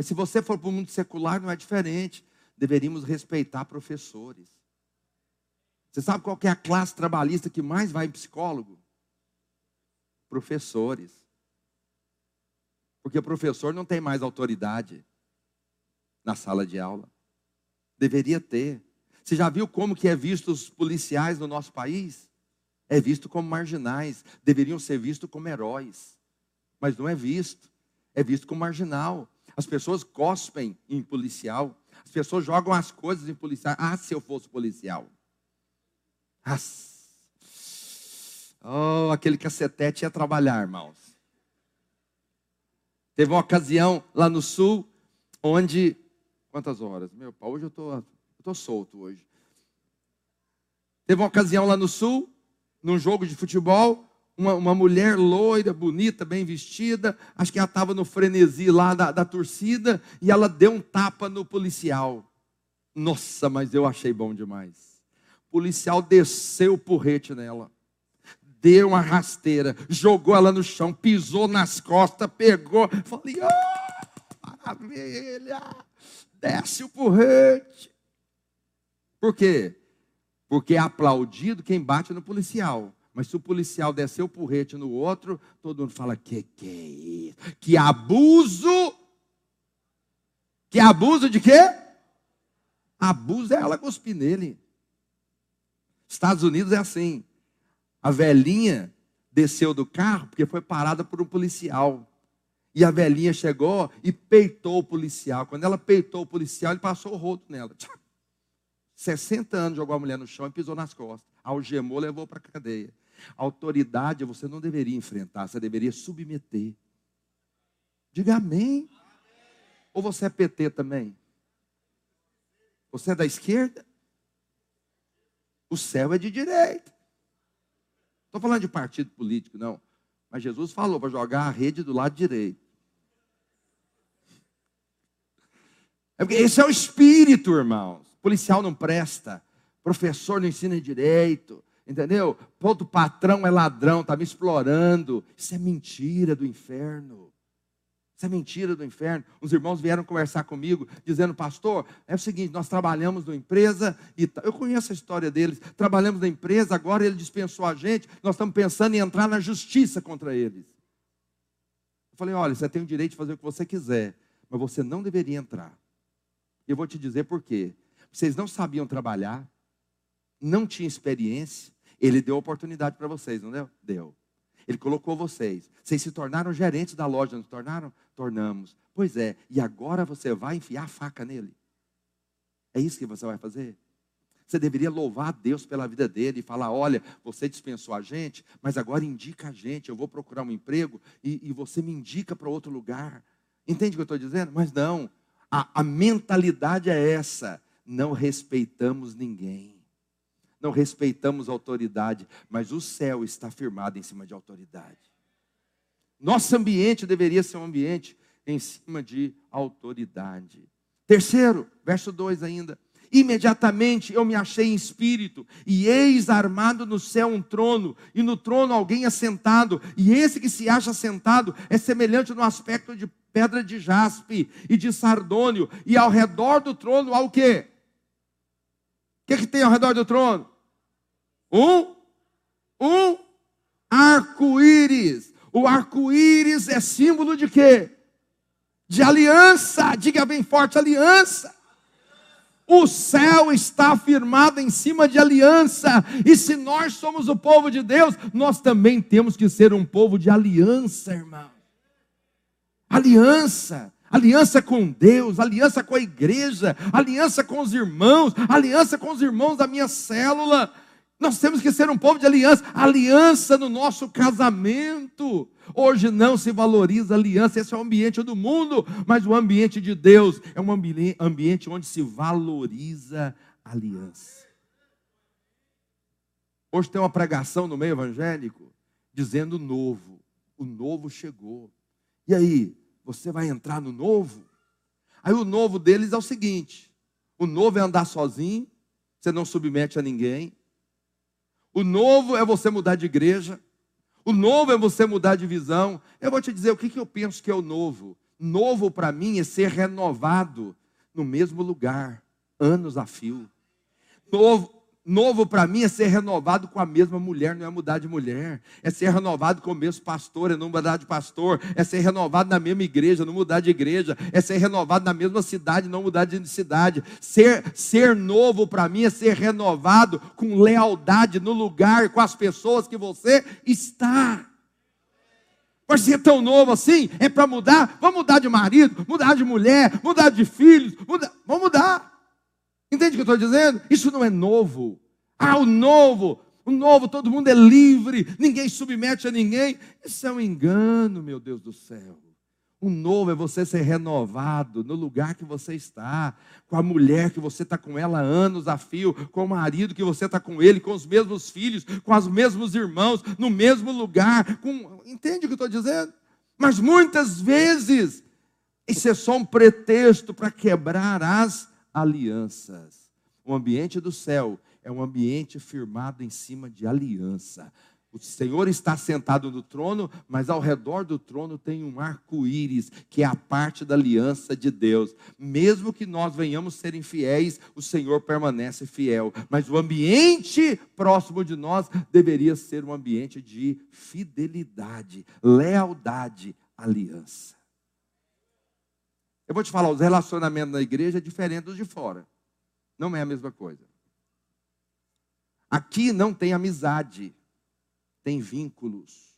A: Mas se você for para o mundo secular, não é diferente. Deveríamos respeitar professores. Você sabe qual é a classe trabalhista que mais vai em psicólogo? Professores. Porque o professor não tem mais autoridade na sala de aula. Deveria ter. Você já viu como que é visto os policiais no nosso país? É visto como marginais, deveriam ser vistos como heróis. Mas não é visto. É visto como marginal. As pessoas cospem em policial. As pessoas jogam as coisas em policial. Ah, se eu fosse policial. Ah, oh, aquele cacetete ia trabalhar, irmãos. Teve uma ocasião lá no sul, onde. Quantas horas? Meu pai, hoje eu estou estou solto hoje. Teve uma ocasião lá no sul, num jogo de futebol, uma, uma mulher loira, bonita, bem vestida, acho que ela estava no frenesi lá da, da torcida, e ela deu um tapa no policial. Nossa, mas eu achei bom demais. O policial desceu o porrete nela, deu uma rasteira, jogou ela no chão, pisou nas costas, pegou. Falei, oh, maravilha, desce o porrete. Por quê? Porque é aplaudido quem bate no policial. Mas se o policial descer o porrete no outro, todo mundo fala: que que é isso? Que abuso! Que abuso de quê? Abuso é ela cuspir nele. Estados Unidos é assim. A velhinha desceu do carro porque foi parada por um policial. E a velhinha chegou e peitou o policial. Quando ela peitou o policial, ele passou o rosto nela. Tchau. 60 anos jogou a mulher no chão e pisou nas costas. Algemou, levou para a cadeia. Autoridade você não deveria enfrentar, você deveria submeter. Diga amém. Ou você é PT também? Você é da esquerda? O céu é de direita. Estou falando de partido político, não. Mas Jesus falou para jogar a rede do lado direito. É porque esse é o espírito, irmãos policial não presta, professor não ensina direito, entendeu? Todo patrão é ladrão, está me explorando. Isso é mentira do inferno. Isso é mentira do inferno. Os irmãos vieram conversar comigo, dizendo, pastor, é o seguinte, nós trabalhamos numa empresa, e eu conheço a história deles, trabalhamos na empresa, agora ele dispensou a gente, nós estamos pensando em entrar na justiça contra eles. Eu falei, olha, você tem o direito de fazer o que você quiser, mas você não deveria entrar. Eu vou te dizer por quê. Vocês não sabiam trabalhar, não tinham experiência. Ele deu oportunidade para vocês, não deu? Deu. Ele colocou vocês. Vocês se tornaram gerentes da loja, não se tornaram? Tornamos. Pois é, e agora você vai enfiar a faca nele. É isso que você vai fazer? Você deveria louvar a Deus pela vida dele e falar: olha, você dispensou a gente, mas agora indica a gente. Eu vou procurar um emprego e, e você me indica para outro lugar. Entende o que eu estou dizendo? Mas não, a, a mentalidade é essa não respeitamos ninguém. Não respeitamos autoridade, mas o céu está firmado em cima de autoridade. Nosso ambiente deveria ser um ambiente em cima de autoridade. Terceiro, verso 2 ainda. Imediatamente eu me achei em espírito, e eis armado no céu um trono, e no trono alguém assentado, e esse que se acha sentado é semelhante no aspecto de pedra de jaspe e de sardônio, e ao redor do trono há o quê? que, que tem ao redor do trono? Um, um arco-íris. O arco-íris é símbolo de quê? De aliança. Diga bem forte: aliança. O céu está firmado em cima de aliança. E se nós somos o povo de Deus, nós também temos que ser um povo de aliança, irmão. Aliança aliança com Deus, aliança com a igreja, aliança com os irmãos, aliança com os irmãos da minha célula. Nós temos que ser um povo de aliança, aliança no nosso casamento. Hoje não se valoriza aliança, esse é o ambiente do mundo, mas o ambiente de Deus é um ambiente onde se valoriza aliança. Hoje tem uma pregação no meio evangélico dizendo novo. O novo chegou. E aí, você vai entrar no novo? Aí o novo deles é o seguinte: o novo é andar sozinho, você não submete a ninguém. O novo é você mudar de igreja. O novo é você mudar de visão. Eu vou te dizer o que, que eu penso que é o novo. Novo para mim é ser renovado no mesmo lugar, anos a fio. Novo, Novo para mim é ser renovado com a mesma mulher, não é mudar de mulher. É ser renovado com o mesmo pastor, é não mudar de pastor. É ser renovado na mesma igreja, não mudar de igreja. É ser renovado na mesma cidade, não mudar de cidade. Ser, ser novo para mim é ser renovado com lealdade no lugar, com as pessoas que você está. Mas ser tão novo assim é para mudar. Vamos mudar de marido, mudar de mulher, mudar de filhos. Vamos mudar. Entende o que eu estou dizendo? Isso não é novo. Ah, o novo, o novo, todo mundo é livre, ninguém submete a ninguém. Isso é um engano, meu Deus do céu. O novo é você ser renovado no lugar que você está, com a mulher que você está com ela anos a fio, com o marido que você está com ele, com os mesmos filhos, com os mesmos irmãos, no mesmo lugar. Com... Entende o que eu estou dizendo? Mas muitas vezes isso é só um pretexto para quebrar as alianças. O ambiente do céu é um ambiente firmado em cima de aliança. O Senhor está sentado no trono, mas ao redor do trono tem um arco-íris, que é a parte da aliança de Deus. Mesmo que nós venhamos ser infiéis, o Senhor permanece fiel. Mas o ambiente próximo de nós deveria ser um ambiente de fidelidade, lealdade, aliança. Eu vou te falar, os relacionamentos na igreja é diferente dos de fora. Não é a mesma coisa. Aqui não tem amizade, tem vínculos.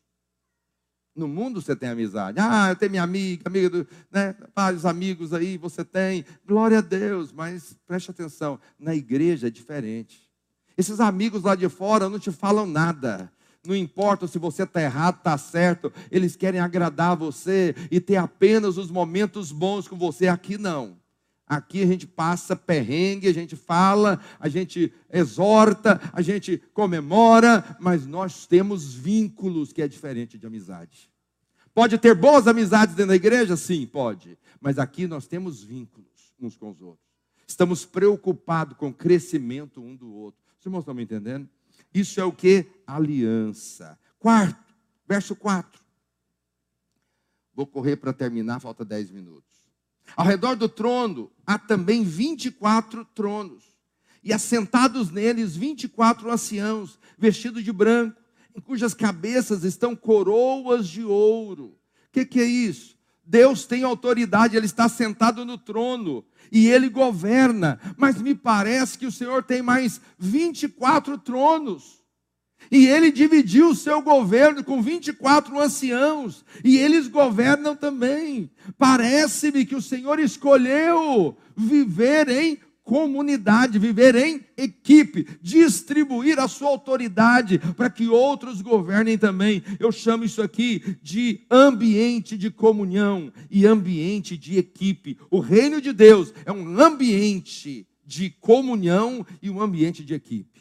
A: No mundo você tem amizade. Ah, eu tenho minha amiga, amiga do, né? Vários amigos aí você tem. Glória a Deus, mas preste atenção, na igreja é diferente. Esses amigos lá de fora não te falam nada. Não importa se você está errado, está certo, eles querem agradar você e ter apenas os momentos bons com você. Aqui não. Aqui a gente passa perrengue, a gente fala, a gente exorta, a gente comemora, mas nós temos vínculos que é diferente de amizade. Pode ter boas amizades dentro da igreja? Sim, pode. Mas aqui nós temos vínculos uns com os outros. Estamos preocupados com o crescimento um do outro. Os irmãos estão me entendendo? Isso é o que? Aliança. Quarto, verso 4. Vou correr para terminar, falta 10 minutos. Ao redor do trono há também 24 tronos, e assentados neles 24 anciãos, vestidos de branco, em cujas cabeças estão coroas de ouro. O que, que é isso? Deus tem autoridade, Ele está sentado no trono e Ele governa, mas me parece que o Senhor tem mais 24 tronos. E ele dividiu o seu governo com 24 anciãos, e eles governam também. Parece-me que o Senhor escolheu viver em comunidade, viver em equipe, distribuir a sua autoridade para que outros governem também. Eu chamo isso aqui de ambiente de comunhão e ambiente de equipe. O reino de Deus é um ambiente de comunhão e um ambiente de equipe.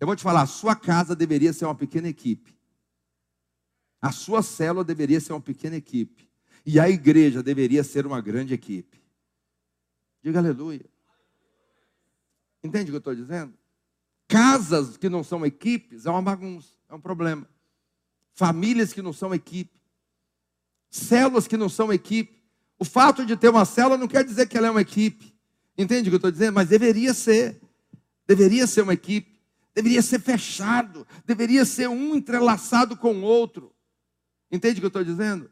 A: Eu vou te falar, a sua casa deveria ser uma pequena equipe. A sua célula deveria ser uma pequena equipe. E a igreja deveria ser uma grande equipe. Diga aleluia. Entende o que eu estou dizendo? Casas que não são equipes é uma bagunça, é um problema. Famílias que não são equipe. Células que não são equipe. O fato de ter uma célula não quer dizer que ela é uma equipe. Entende o que eu estou dizendo? Mas deveria ser. Deveria ser uma equipe. Deveria ser fechado. Deveria ser um entrelaçado com o outro. Entende o que eu estou dizendo?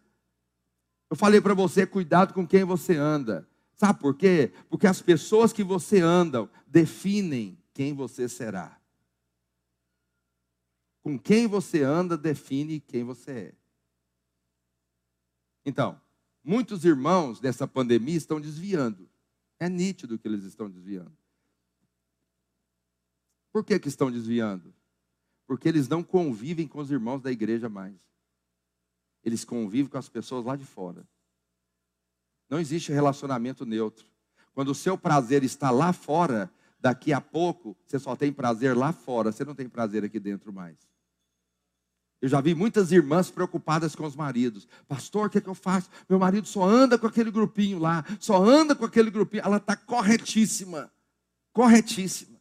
A: Eu falei para você, cuidado com quem você anda. Sabe por quê? Porque as pessoas que você anda definem quem você será. Com quem você anda define quem você é. Então, muitos irmãos dessa pandemia estão desviando. É nítido que eles estão desviando. Por que, que estão desviando? Porque eles não convivem com os irmãos da igreja mais. Eles convivem com as pessoas lá de fora. Não existe relacionamento neutro. Quando o seu prazer está lá fora, daqui a pouco você só tem prazer lá fora, você não tem prazer aqui dentro mais. Eu já vi muitas irmãs preocupadas com os maridos. Pastor, o que, é que eu faço? Meu marido só anda com aquele grupinho lá, só anda com aquele grupinho. Ela está corretíssima. Corretíssima.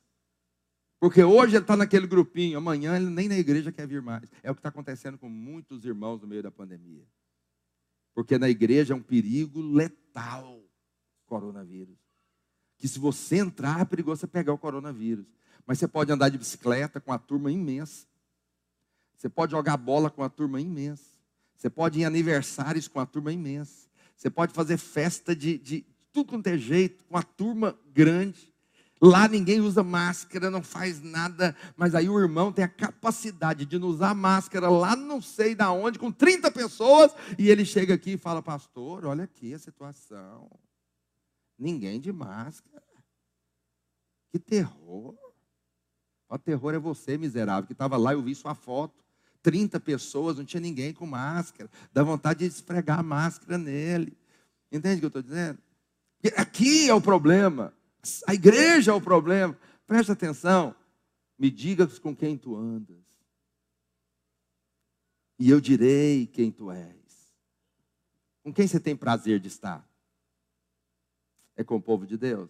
A: Porque hoje ele está naquele grupinho, amanhã ele nem na igreja quer vir mais. É o que está acontecendo com muitos irmãos no meio da pandemia. Porque na igreja é um perigo letal coronavírus. Que se você entrar, é perigoso você pegar o coronavírus. Mas você pode andar de bicicleta com a turma imensa. Você pode jogar bola com a turma imensa. Você pode ir em aniversários com a turma imensa. Você pode fazer festa de, de tudo quanto é jeito, com a turma grande. Lá ninguém usa máscara, não faz nada, mas aí o irmão tem a capacidade de não usar máscara lá não sei da onde, com 30 pessoas, e ele chega aqui e fala: Pastor, olha aqui a situação. Ninguém de máscara. Que terror. O terror é você, miserável, que estava lá, eu vi sua foto. 30 pessoas, não tinha ninguém com máscara. Dá vontade de esfregar a máscara nele. Entende o que eu estou dizendo? Aqui é o problema. A igreja é o problema. Presta atenção. Me diga com quem tu andas. E eu direi quem tu és. Com quem você tem prazer de estar? É com o povo de Deus?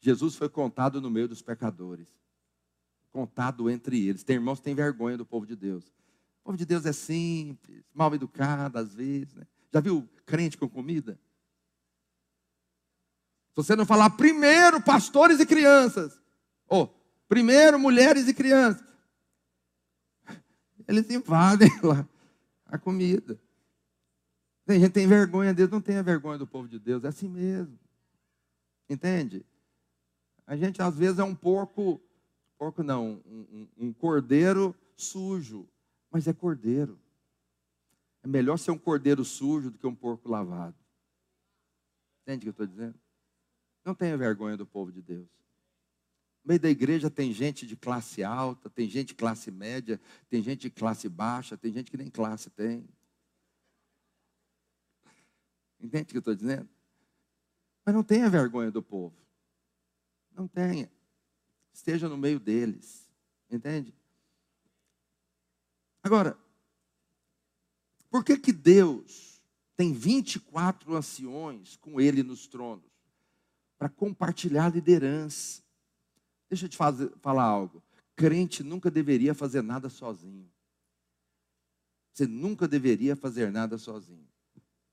A: Jesus foi contado no meio dos pecadores. Contado entre eles. Tem irmãos que têm vergonha do povo de Deus. O povo de Deus é simples, mal educado às vezes. Né? Já viu crente com comida? Você não falar primeiro pastores e crianças, ou primeiro mulheres e crianças, eles invadem *laughs* lá a comida. Tem gente que tem vergonha de Deus, não tenha vergonha do povo de Deus, é assim mesmo. Entende? A gente às vezes é um porco, porco não, um, um, um cordeiro sujo, mas é cordeiro. É melhor ser um cordeiro sujo do que um porco lavado. Entende o que eu estou dizendo? Não tenha vergonha do povo de Deus. No meio da igreja tem gente de classe alta, tem gente de classe média, tem gente de classe baixa, tem gente que nem classe tem. Entende o que eu estou dizendo? Mas não tenha vergonha do povo. Não tenha. Esteja no meio deles. Entende? Agora, por que que Deus tem 24 anciões com ele nos tronos? Para compartilhar liderança. Deixa eu te fazer, falar algo. Crente nunca deveria fazer nada sozinho. Você nunca deveria fazer nada sozinho.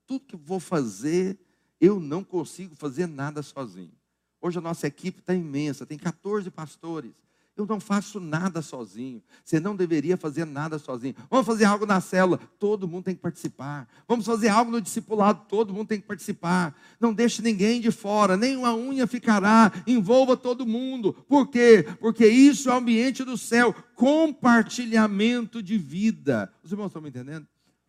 A: Tudo que vou fazer, eu não consigo fazer nada sozinho. Hoje a nossa equipe está imensa, tem 14 pastores. Eu não faço nada sozinho. Você não deveria fazer nada sozinho. Vamos fazer algo na célula, todo mundo tem que participar. Vamos fazer algo no discipulado, todo mundo tem que participar. Não deixe ninguém de fora, nem uma unha ficará. Envolva todo mundo. Por quê? Porque isso é o ambiente do céu compartilhamento de vida. Os irmãos estão me entendendo?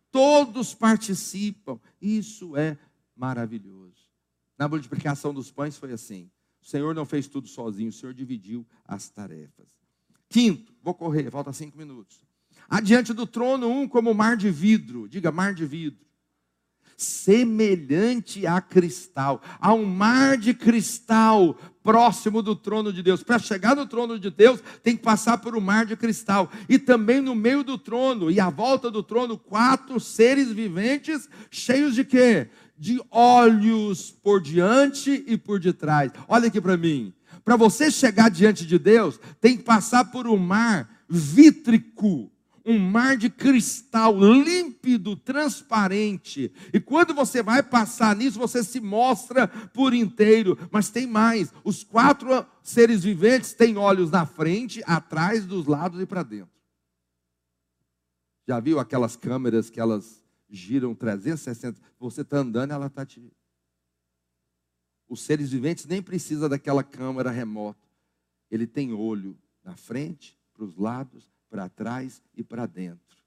A: Todos participam. Isso é maravilhoso. Na multiplicação dos pães foi assim. O Senhor não fez tudo sozinho, o Senhor dividiu as tarefas. Quinto, vou correr, falta cinco minutos. Adiante do trono, um como mar de vidro, diga mar de vidro, semelhante a cristal, a um mar de cristal próximo do trono de Deus. Para chegar no trono de Deus, tem que passar por um mar de cristal. E também no meio do trono e à volta do trono, quatro seres viventes cheios de quê? De olhos por diante e por detrás. Olha aqui para mim. Para você chegar diante de Deus, tem que passar por um mar vítrico, um mar de cristal límpido, transparente. E quando você vai passar nisso, você se mostra por inteiro. Mas tem mais: os quatro seres viventes têm olhos na frente, atrás, dos lados e para dentro. Já viu aquelas câmeras que elas giram 360. Você está andando, ela está te. Os seres viventes nem precisa daquela câmera remota. Ele tem olho na frente, para os lados, para trás e para dentro.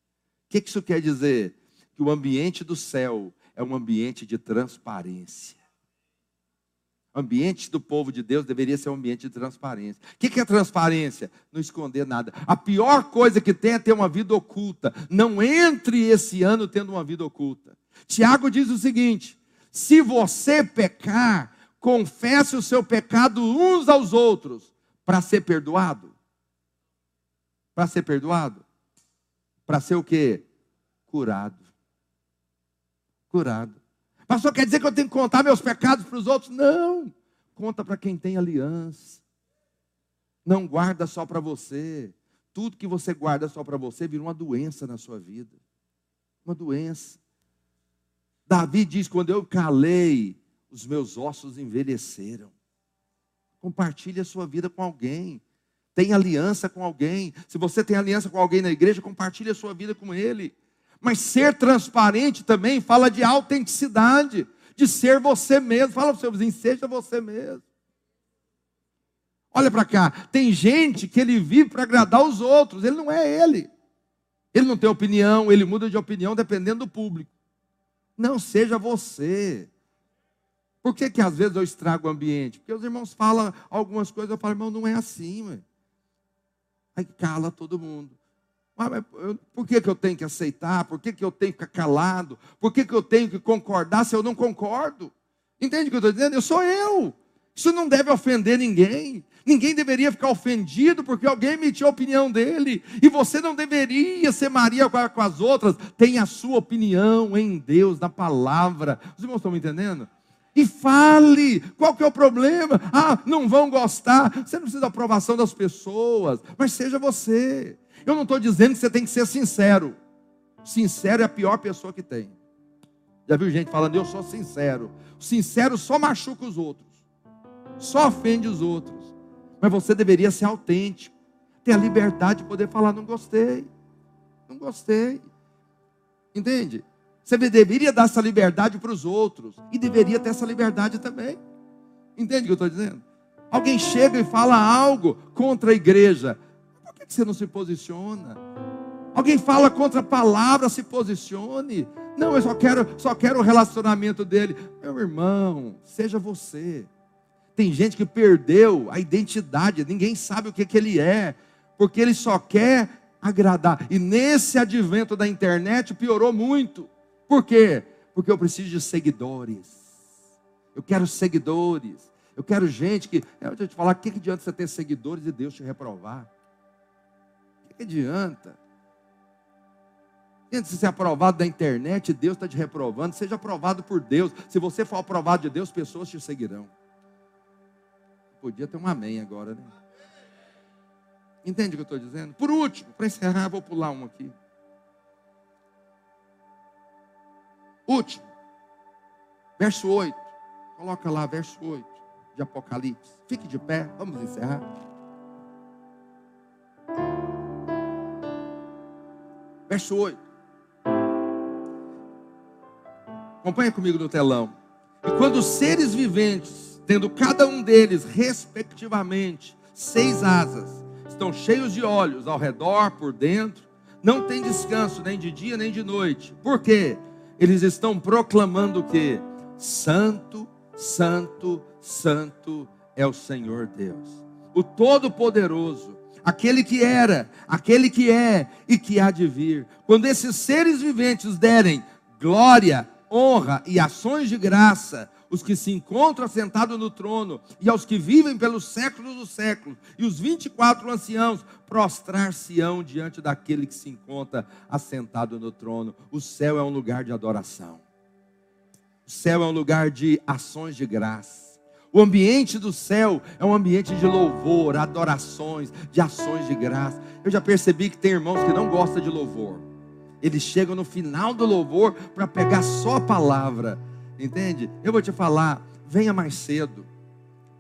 A: O que isso quer dizer? Que o ambiente do céu é um ambiente de transparência. Ambiente do povo de Deus deveria ser um ambiente de transparência. O que é transparência? Não esconder nada. A pior coisa que tem é ter uma vida oculta. Não entre esse ano tendo uma vida oculta. Tiago diz o seguinte: se você pecar, confesse o seu pecado uns aos outros para ser perdoado. Para ser perdoado? Para ser o quê? Curado. Curado. Pastor, quer dizer que eu tenho que contar meus pecados para os outros? Não. Conta para quem tem aliança. Não guarda só para você. Tudo que você guarda só para você vira uma doença na sua vida. Uma doença. Davi diz: quando eu calei, os meus ossos envelheceram. Compartilhe a sua vida com alguém. Tem aliança com alguém. Se você tem aliança com alguém na igreja, compartilhe a sua vida com ele. Mas ser transparente também fala de autenticidade, de ser você mesmo. Fala para o seu vizinho, seja você mesmo. Olha para cá, tem gente que ele vive para agradar os outros, ele não é ele. Ele não tem opinião, ele muda de opinião dependendo do público. Não seja você. Por que, que às vezes eu estrago o ambiente? Porque os irmãos falam algumas coisas, eu falo, irmão, não é assim, mãe. Aí cala todo mundo. Mas, por que, que eu tenho que aceitar? Por que, que eu tenho que ficar calado? Por que, que eu tenho que concordar se eu não concordo? Entende o que eu estou dizendo? Eu sou eu. Isso não deve ofender ninguém. Ninguém deveria ficar ofendido porque alguém emitiu a opinião dele. E você não deveria ser Maria com as outras. Tem a sua opinião em Deus, na palavra. Os irmãos estão me entendendo? E fale, qual que é o problema? Ah, não vão gostar. Você não precisa da aprovação das pessoas, mas seja você. Eu não estou dizendo que você tem que ser sincero. Sincero é a pior pessoa que tem. Já viu gente falando, eu sou sincero. Sincero só machuca os outros, só ofende os outros. Mas você deveria ser autêntico, ter a liberdade de poder falar, não gostei, não gostei. Entende? Você deveria dar essa liberdade para os outros, e deveria ter essa liberdade também. Entende o que eu estou dizendo? Alguém chega e fala algo contra a igreja que você não se posiciona? Alguém fala contra a palavra, se posicione. Não, eu só quero, só quero o relacionamento dele. Meu irmão, seja você. Tem gente que perdeu a identidade, ninguém sabe o que, que ele é, porque ele só quer agradar. E nesse advento da internet piorou muito. Por quê? Porque eu preciso de seguidores. Eu quero seguidores. Eu quero gente que. Eu te falar, o que, que adianta você ter seguidores e Deus te reprovar? Que adianta? Antes de ser aprovado da internet, Deus está te reprovando. Seja aprovado por Deus. Se você for aprovado de Deus, pessoas te seguirão. Podia ter um amém agora, né? Entende o que eu estou dizendo? Por último, para encerrar, vou pular um aqui. Último. Verso 8. Coloca lá, verso 8 de Apocalipse. Fique de pé, vamos encerrar. Verso 8. Acompanha comigo no telão. E quando os seres viventes, tendo cada um deles, respectivamente, seis asas, estão cheios de olhos ao redor, por dentro, não tem descanso nem de dia nem de noite. Por quê? Eles estão proclamando que Santo, Santo, Santo é o Senhor Deus, o Todo-Poderoso aquele que era, aquele que é e que há de vir. Quando esses seres viventes derem glória, honra e ações de graça, os que se encontram assentados no trono e aos que vivem pelos séculos dos séculos, e os 24 anciãos prostrar-se-ão diante daquele que se encontra assentado no trono. O céu é um lugar de adoração. O céu é um lugar de ações de graça. O ambiente do céu é um ambiente de louvor, adorações, de ações de graça. Eu já percebi que tem irmãos que não gostam de louvor. Eles chegam no final do louvor para pegar só a palavra. Entende? Eu vou te falar, venha mais cedo.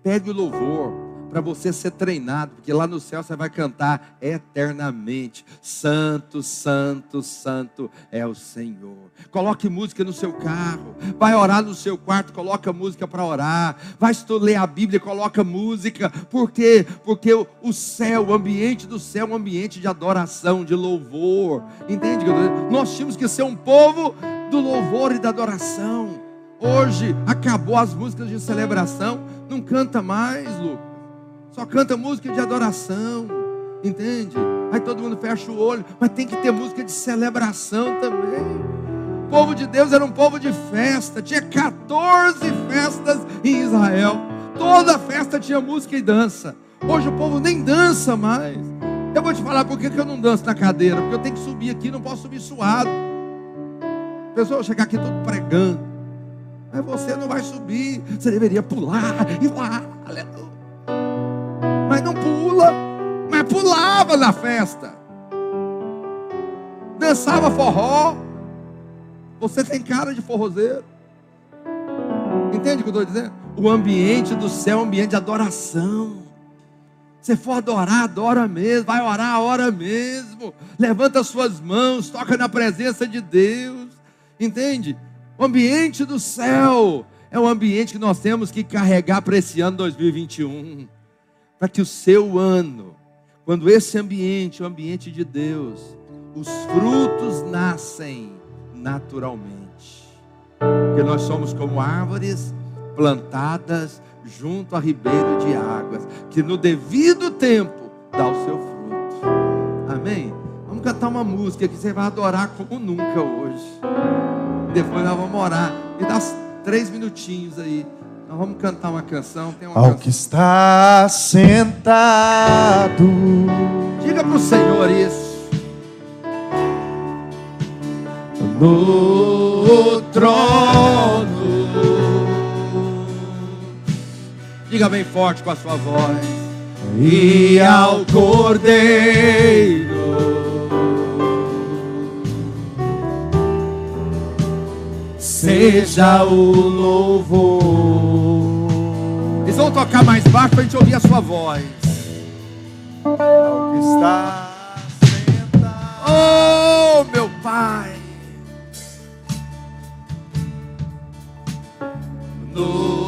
A: Pegue o louvor para você ser treinado, porque lá no céu você vai cantar eternamente: Santo, Santo, Santo é o Senhor. Coloque música no seu carro, vai orar no seu quarto, coloca música para orar, vai ler a Bíblia, coloca música, por quê? Porque o céu, o ambiente do céu é um ambiente de adoração, de louvor, entende? Nós tínhamos que ser um povo do louvor e da adoração. Hoje acabou as músicas de celebração, não canta mais, Lucas. Só canta música de adoração, entende? Aí todo mundo fecha o olho, mas tem que ter música de celebração também. O povo de Deus era um povo de festa, tinha 14 festas em Israel. Toda festa tinha música e dança. Hoje o povo nem dança mais. Eu vou te falar por que eu não danço na cadeira, porque eu tenho que subir aqui, não posso subir suado. A pessoa chegar aqui todo pregando. Mas você não vai subir, você deveria pular e lá, aleluia. Pulava na festa, dançava forró. Você tem cara de forrozeiro, entende o que eu estou dizendo? O ambiente do céu é um ambiente de adoração. Se for adorar, adora mesmo. Vai orar, ora mesmo. Levanta suas mãos, toca na presença de Deus. Entende? O ambiente do céu é um ambiente que nós temos que carregar para esse ano 2021. Para que o seu ano, quando esse ambiente, o ambiente de Deus, os frutos nascem naturalmente. Porque nós somos como árvores plantadas junto a ribeiro de águas, que no devido tempo dá o seu fruto. Amém? Vamos cantar uma música que você vai adorar como nunca hoje. Depois nós vamos orar. Me dá três minutinhos aí. Nós vamos cantar uma canção. Tem uma
B: Ao
A: canção.
B: que está sentado
A: Diga para o Senhor isso.
B: no trono,
A: Diga bem forte com a sua voz.
B: e ao Cordeiro seja o louvor.
A: Eles vão tocar mais baixo para a gente ouvir a sua voz.
B: Ao que está sentado
A: Oh, meu Pai.
B: no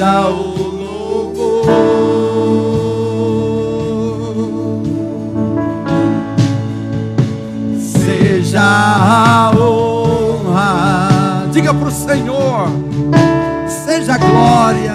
B: seja o louvor. Seja a honra,
A: Diga para o Senhor. Seja a glória.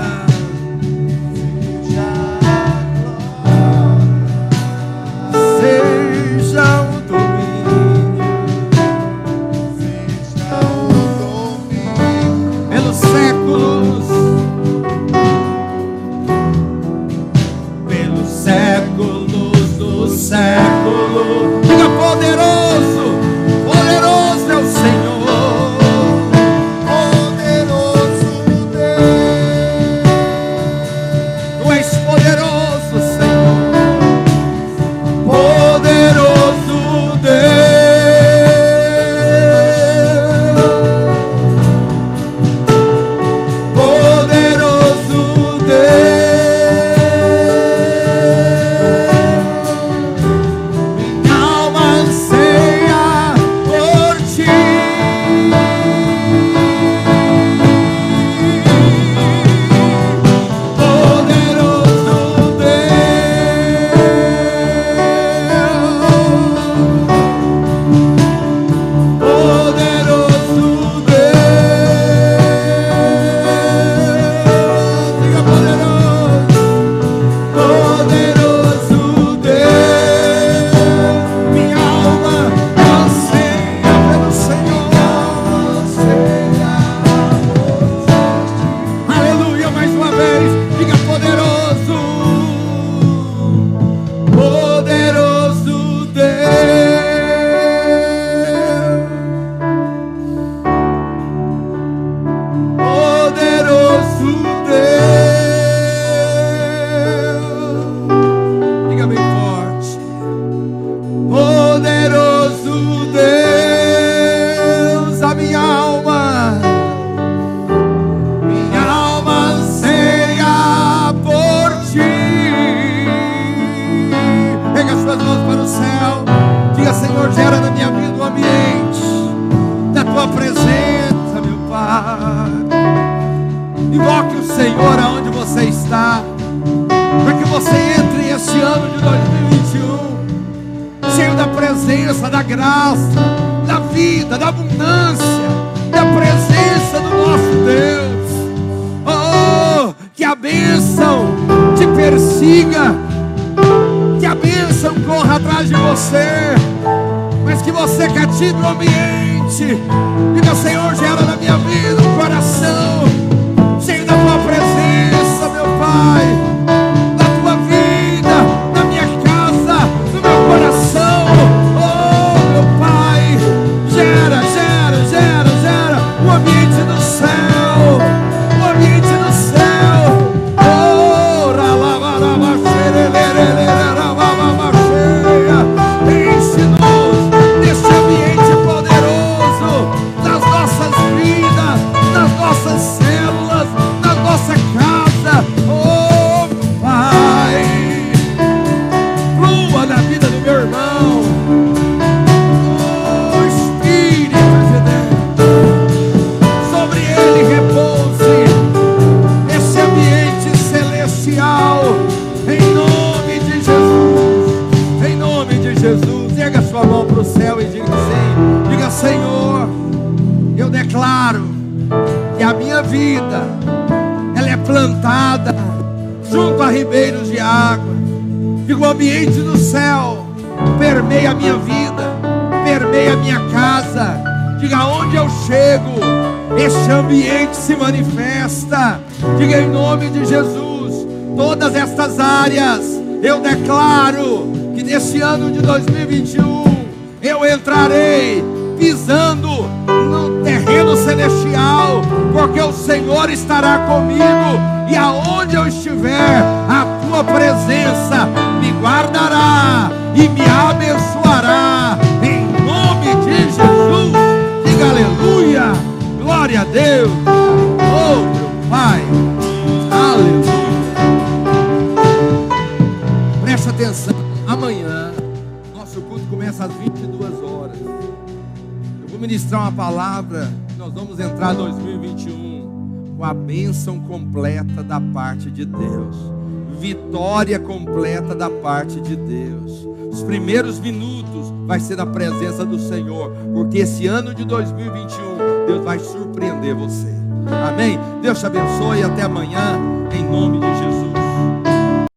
A: É declaro que nesse ano de 2021 eu entrarei pisando no terreno celestial, porque o Senhor estará comigo. bênção completa da parte de Deus, vitória completa da parte de Deus. Os primeiros minutos vai ser na presença do Senhor, porque esse ano de 2021 Deus vai surpreender você. Amém? Deus te abençoe e até amanhã.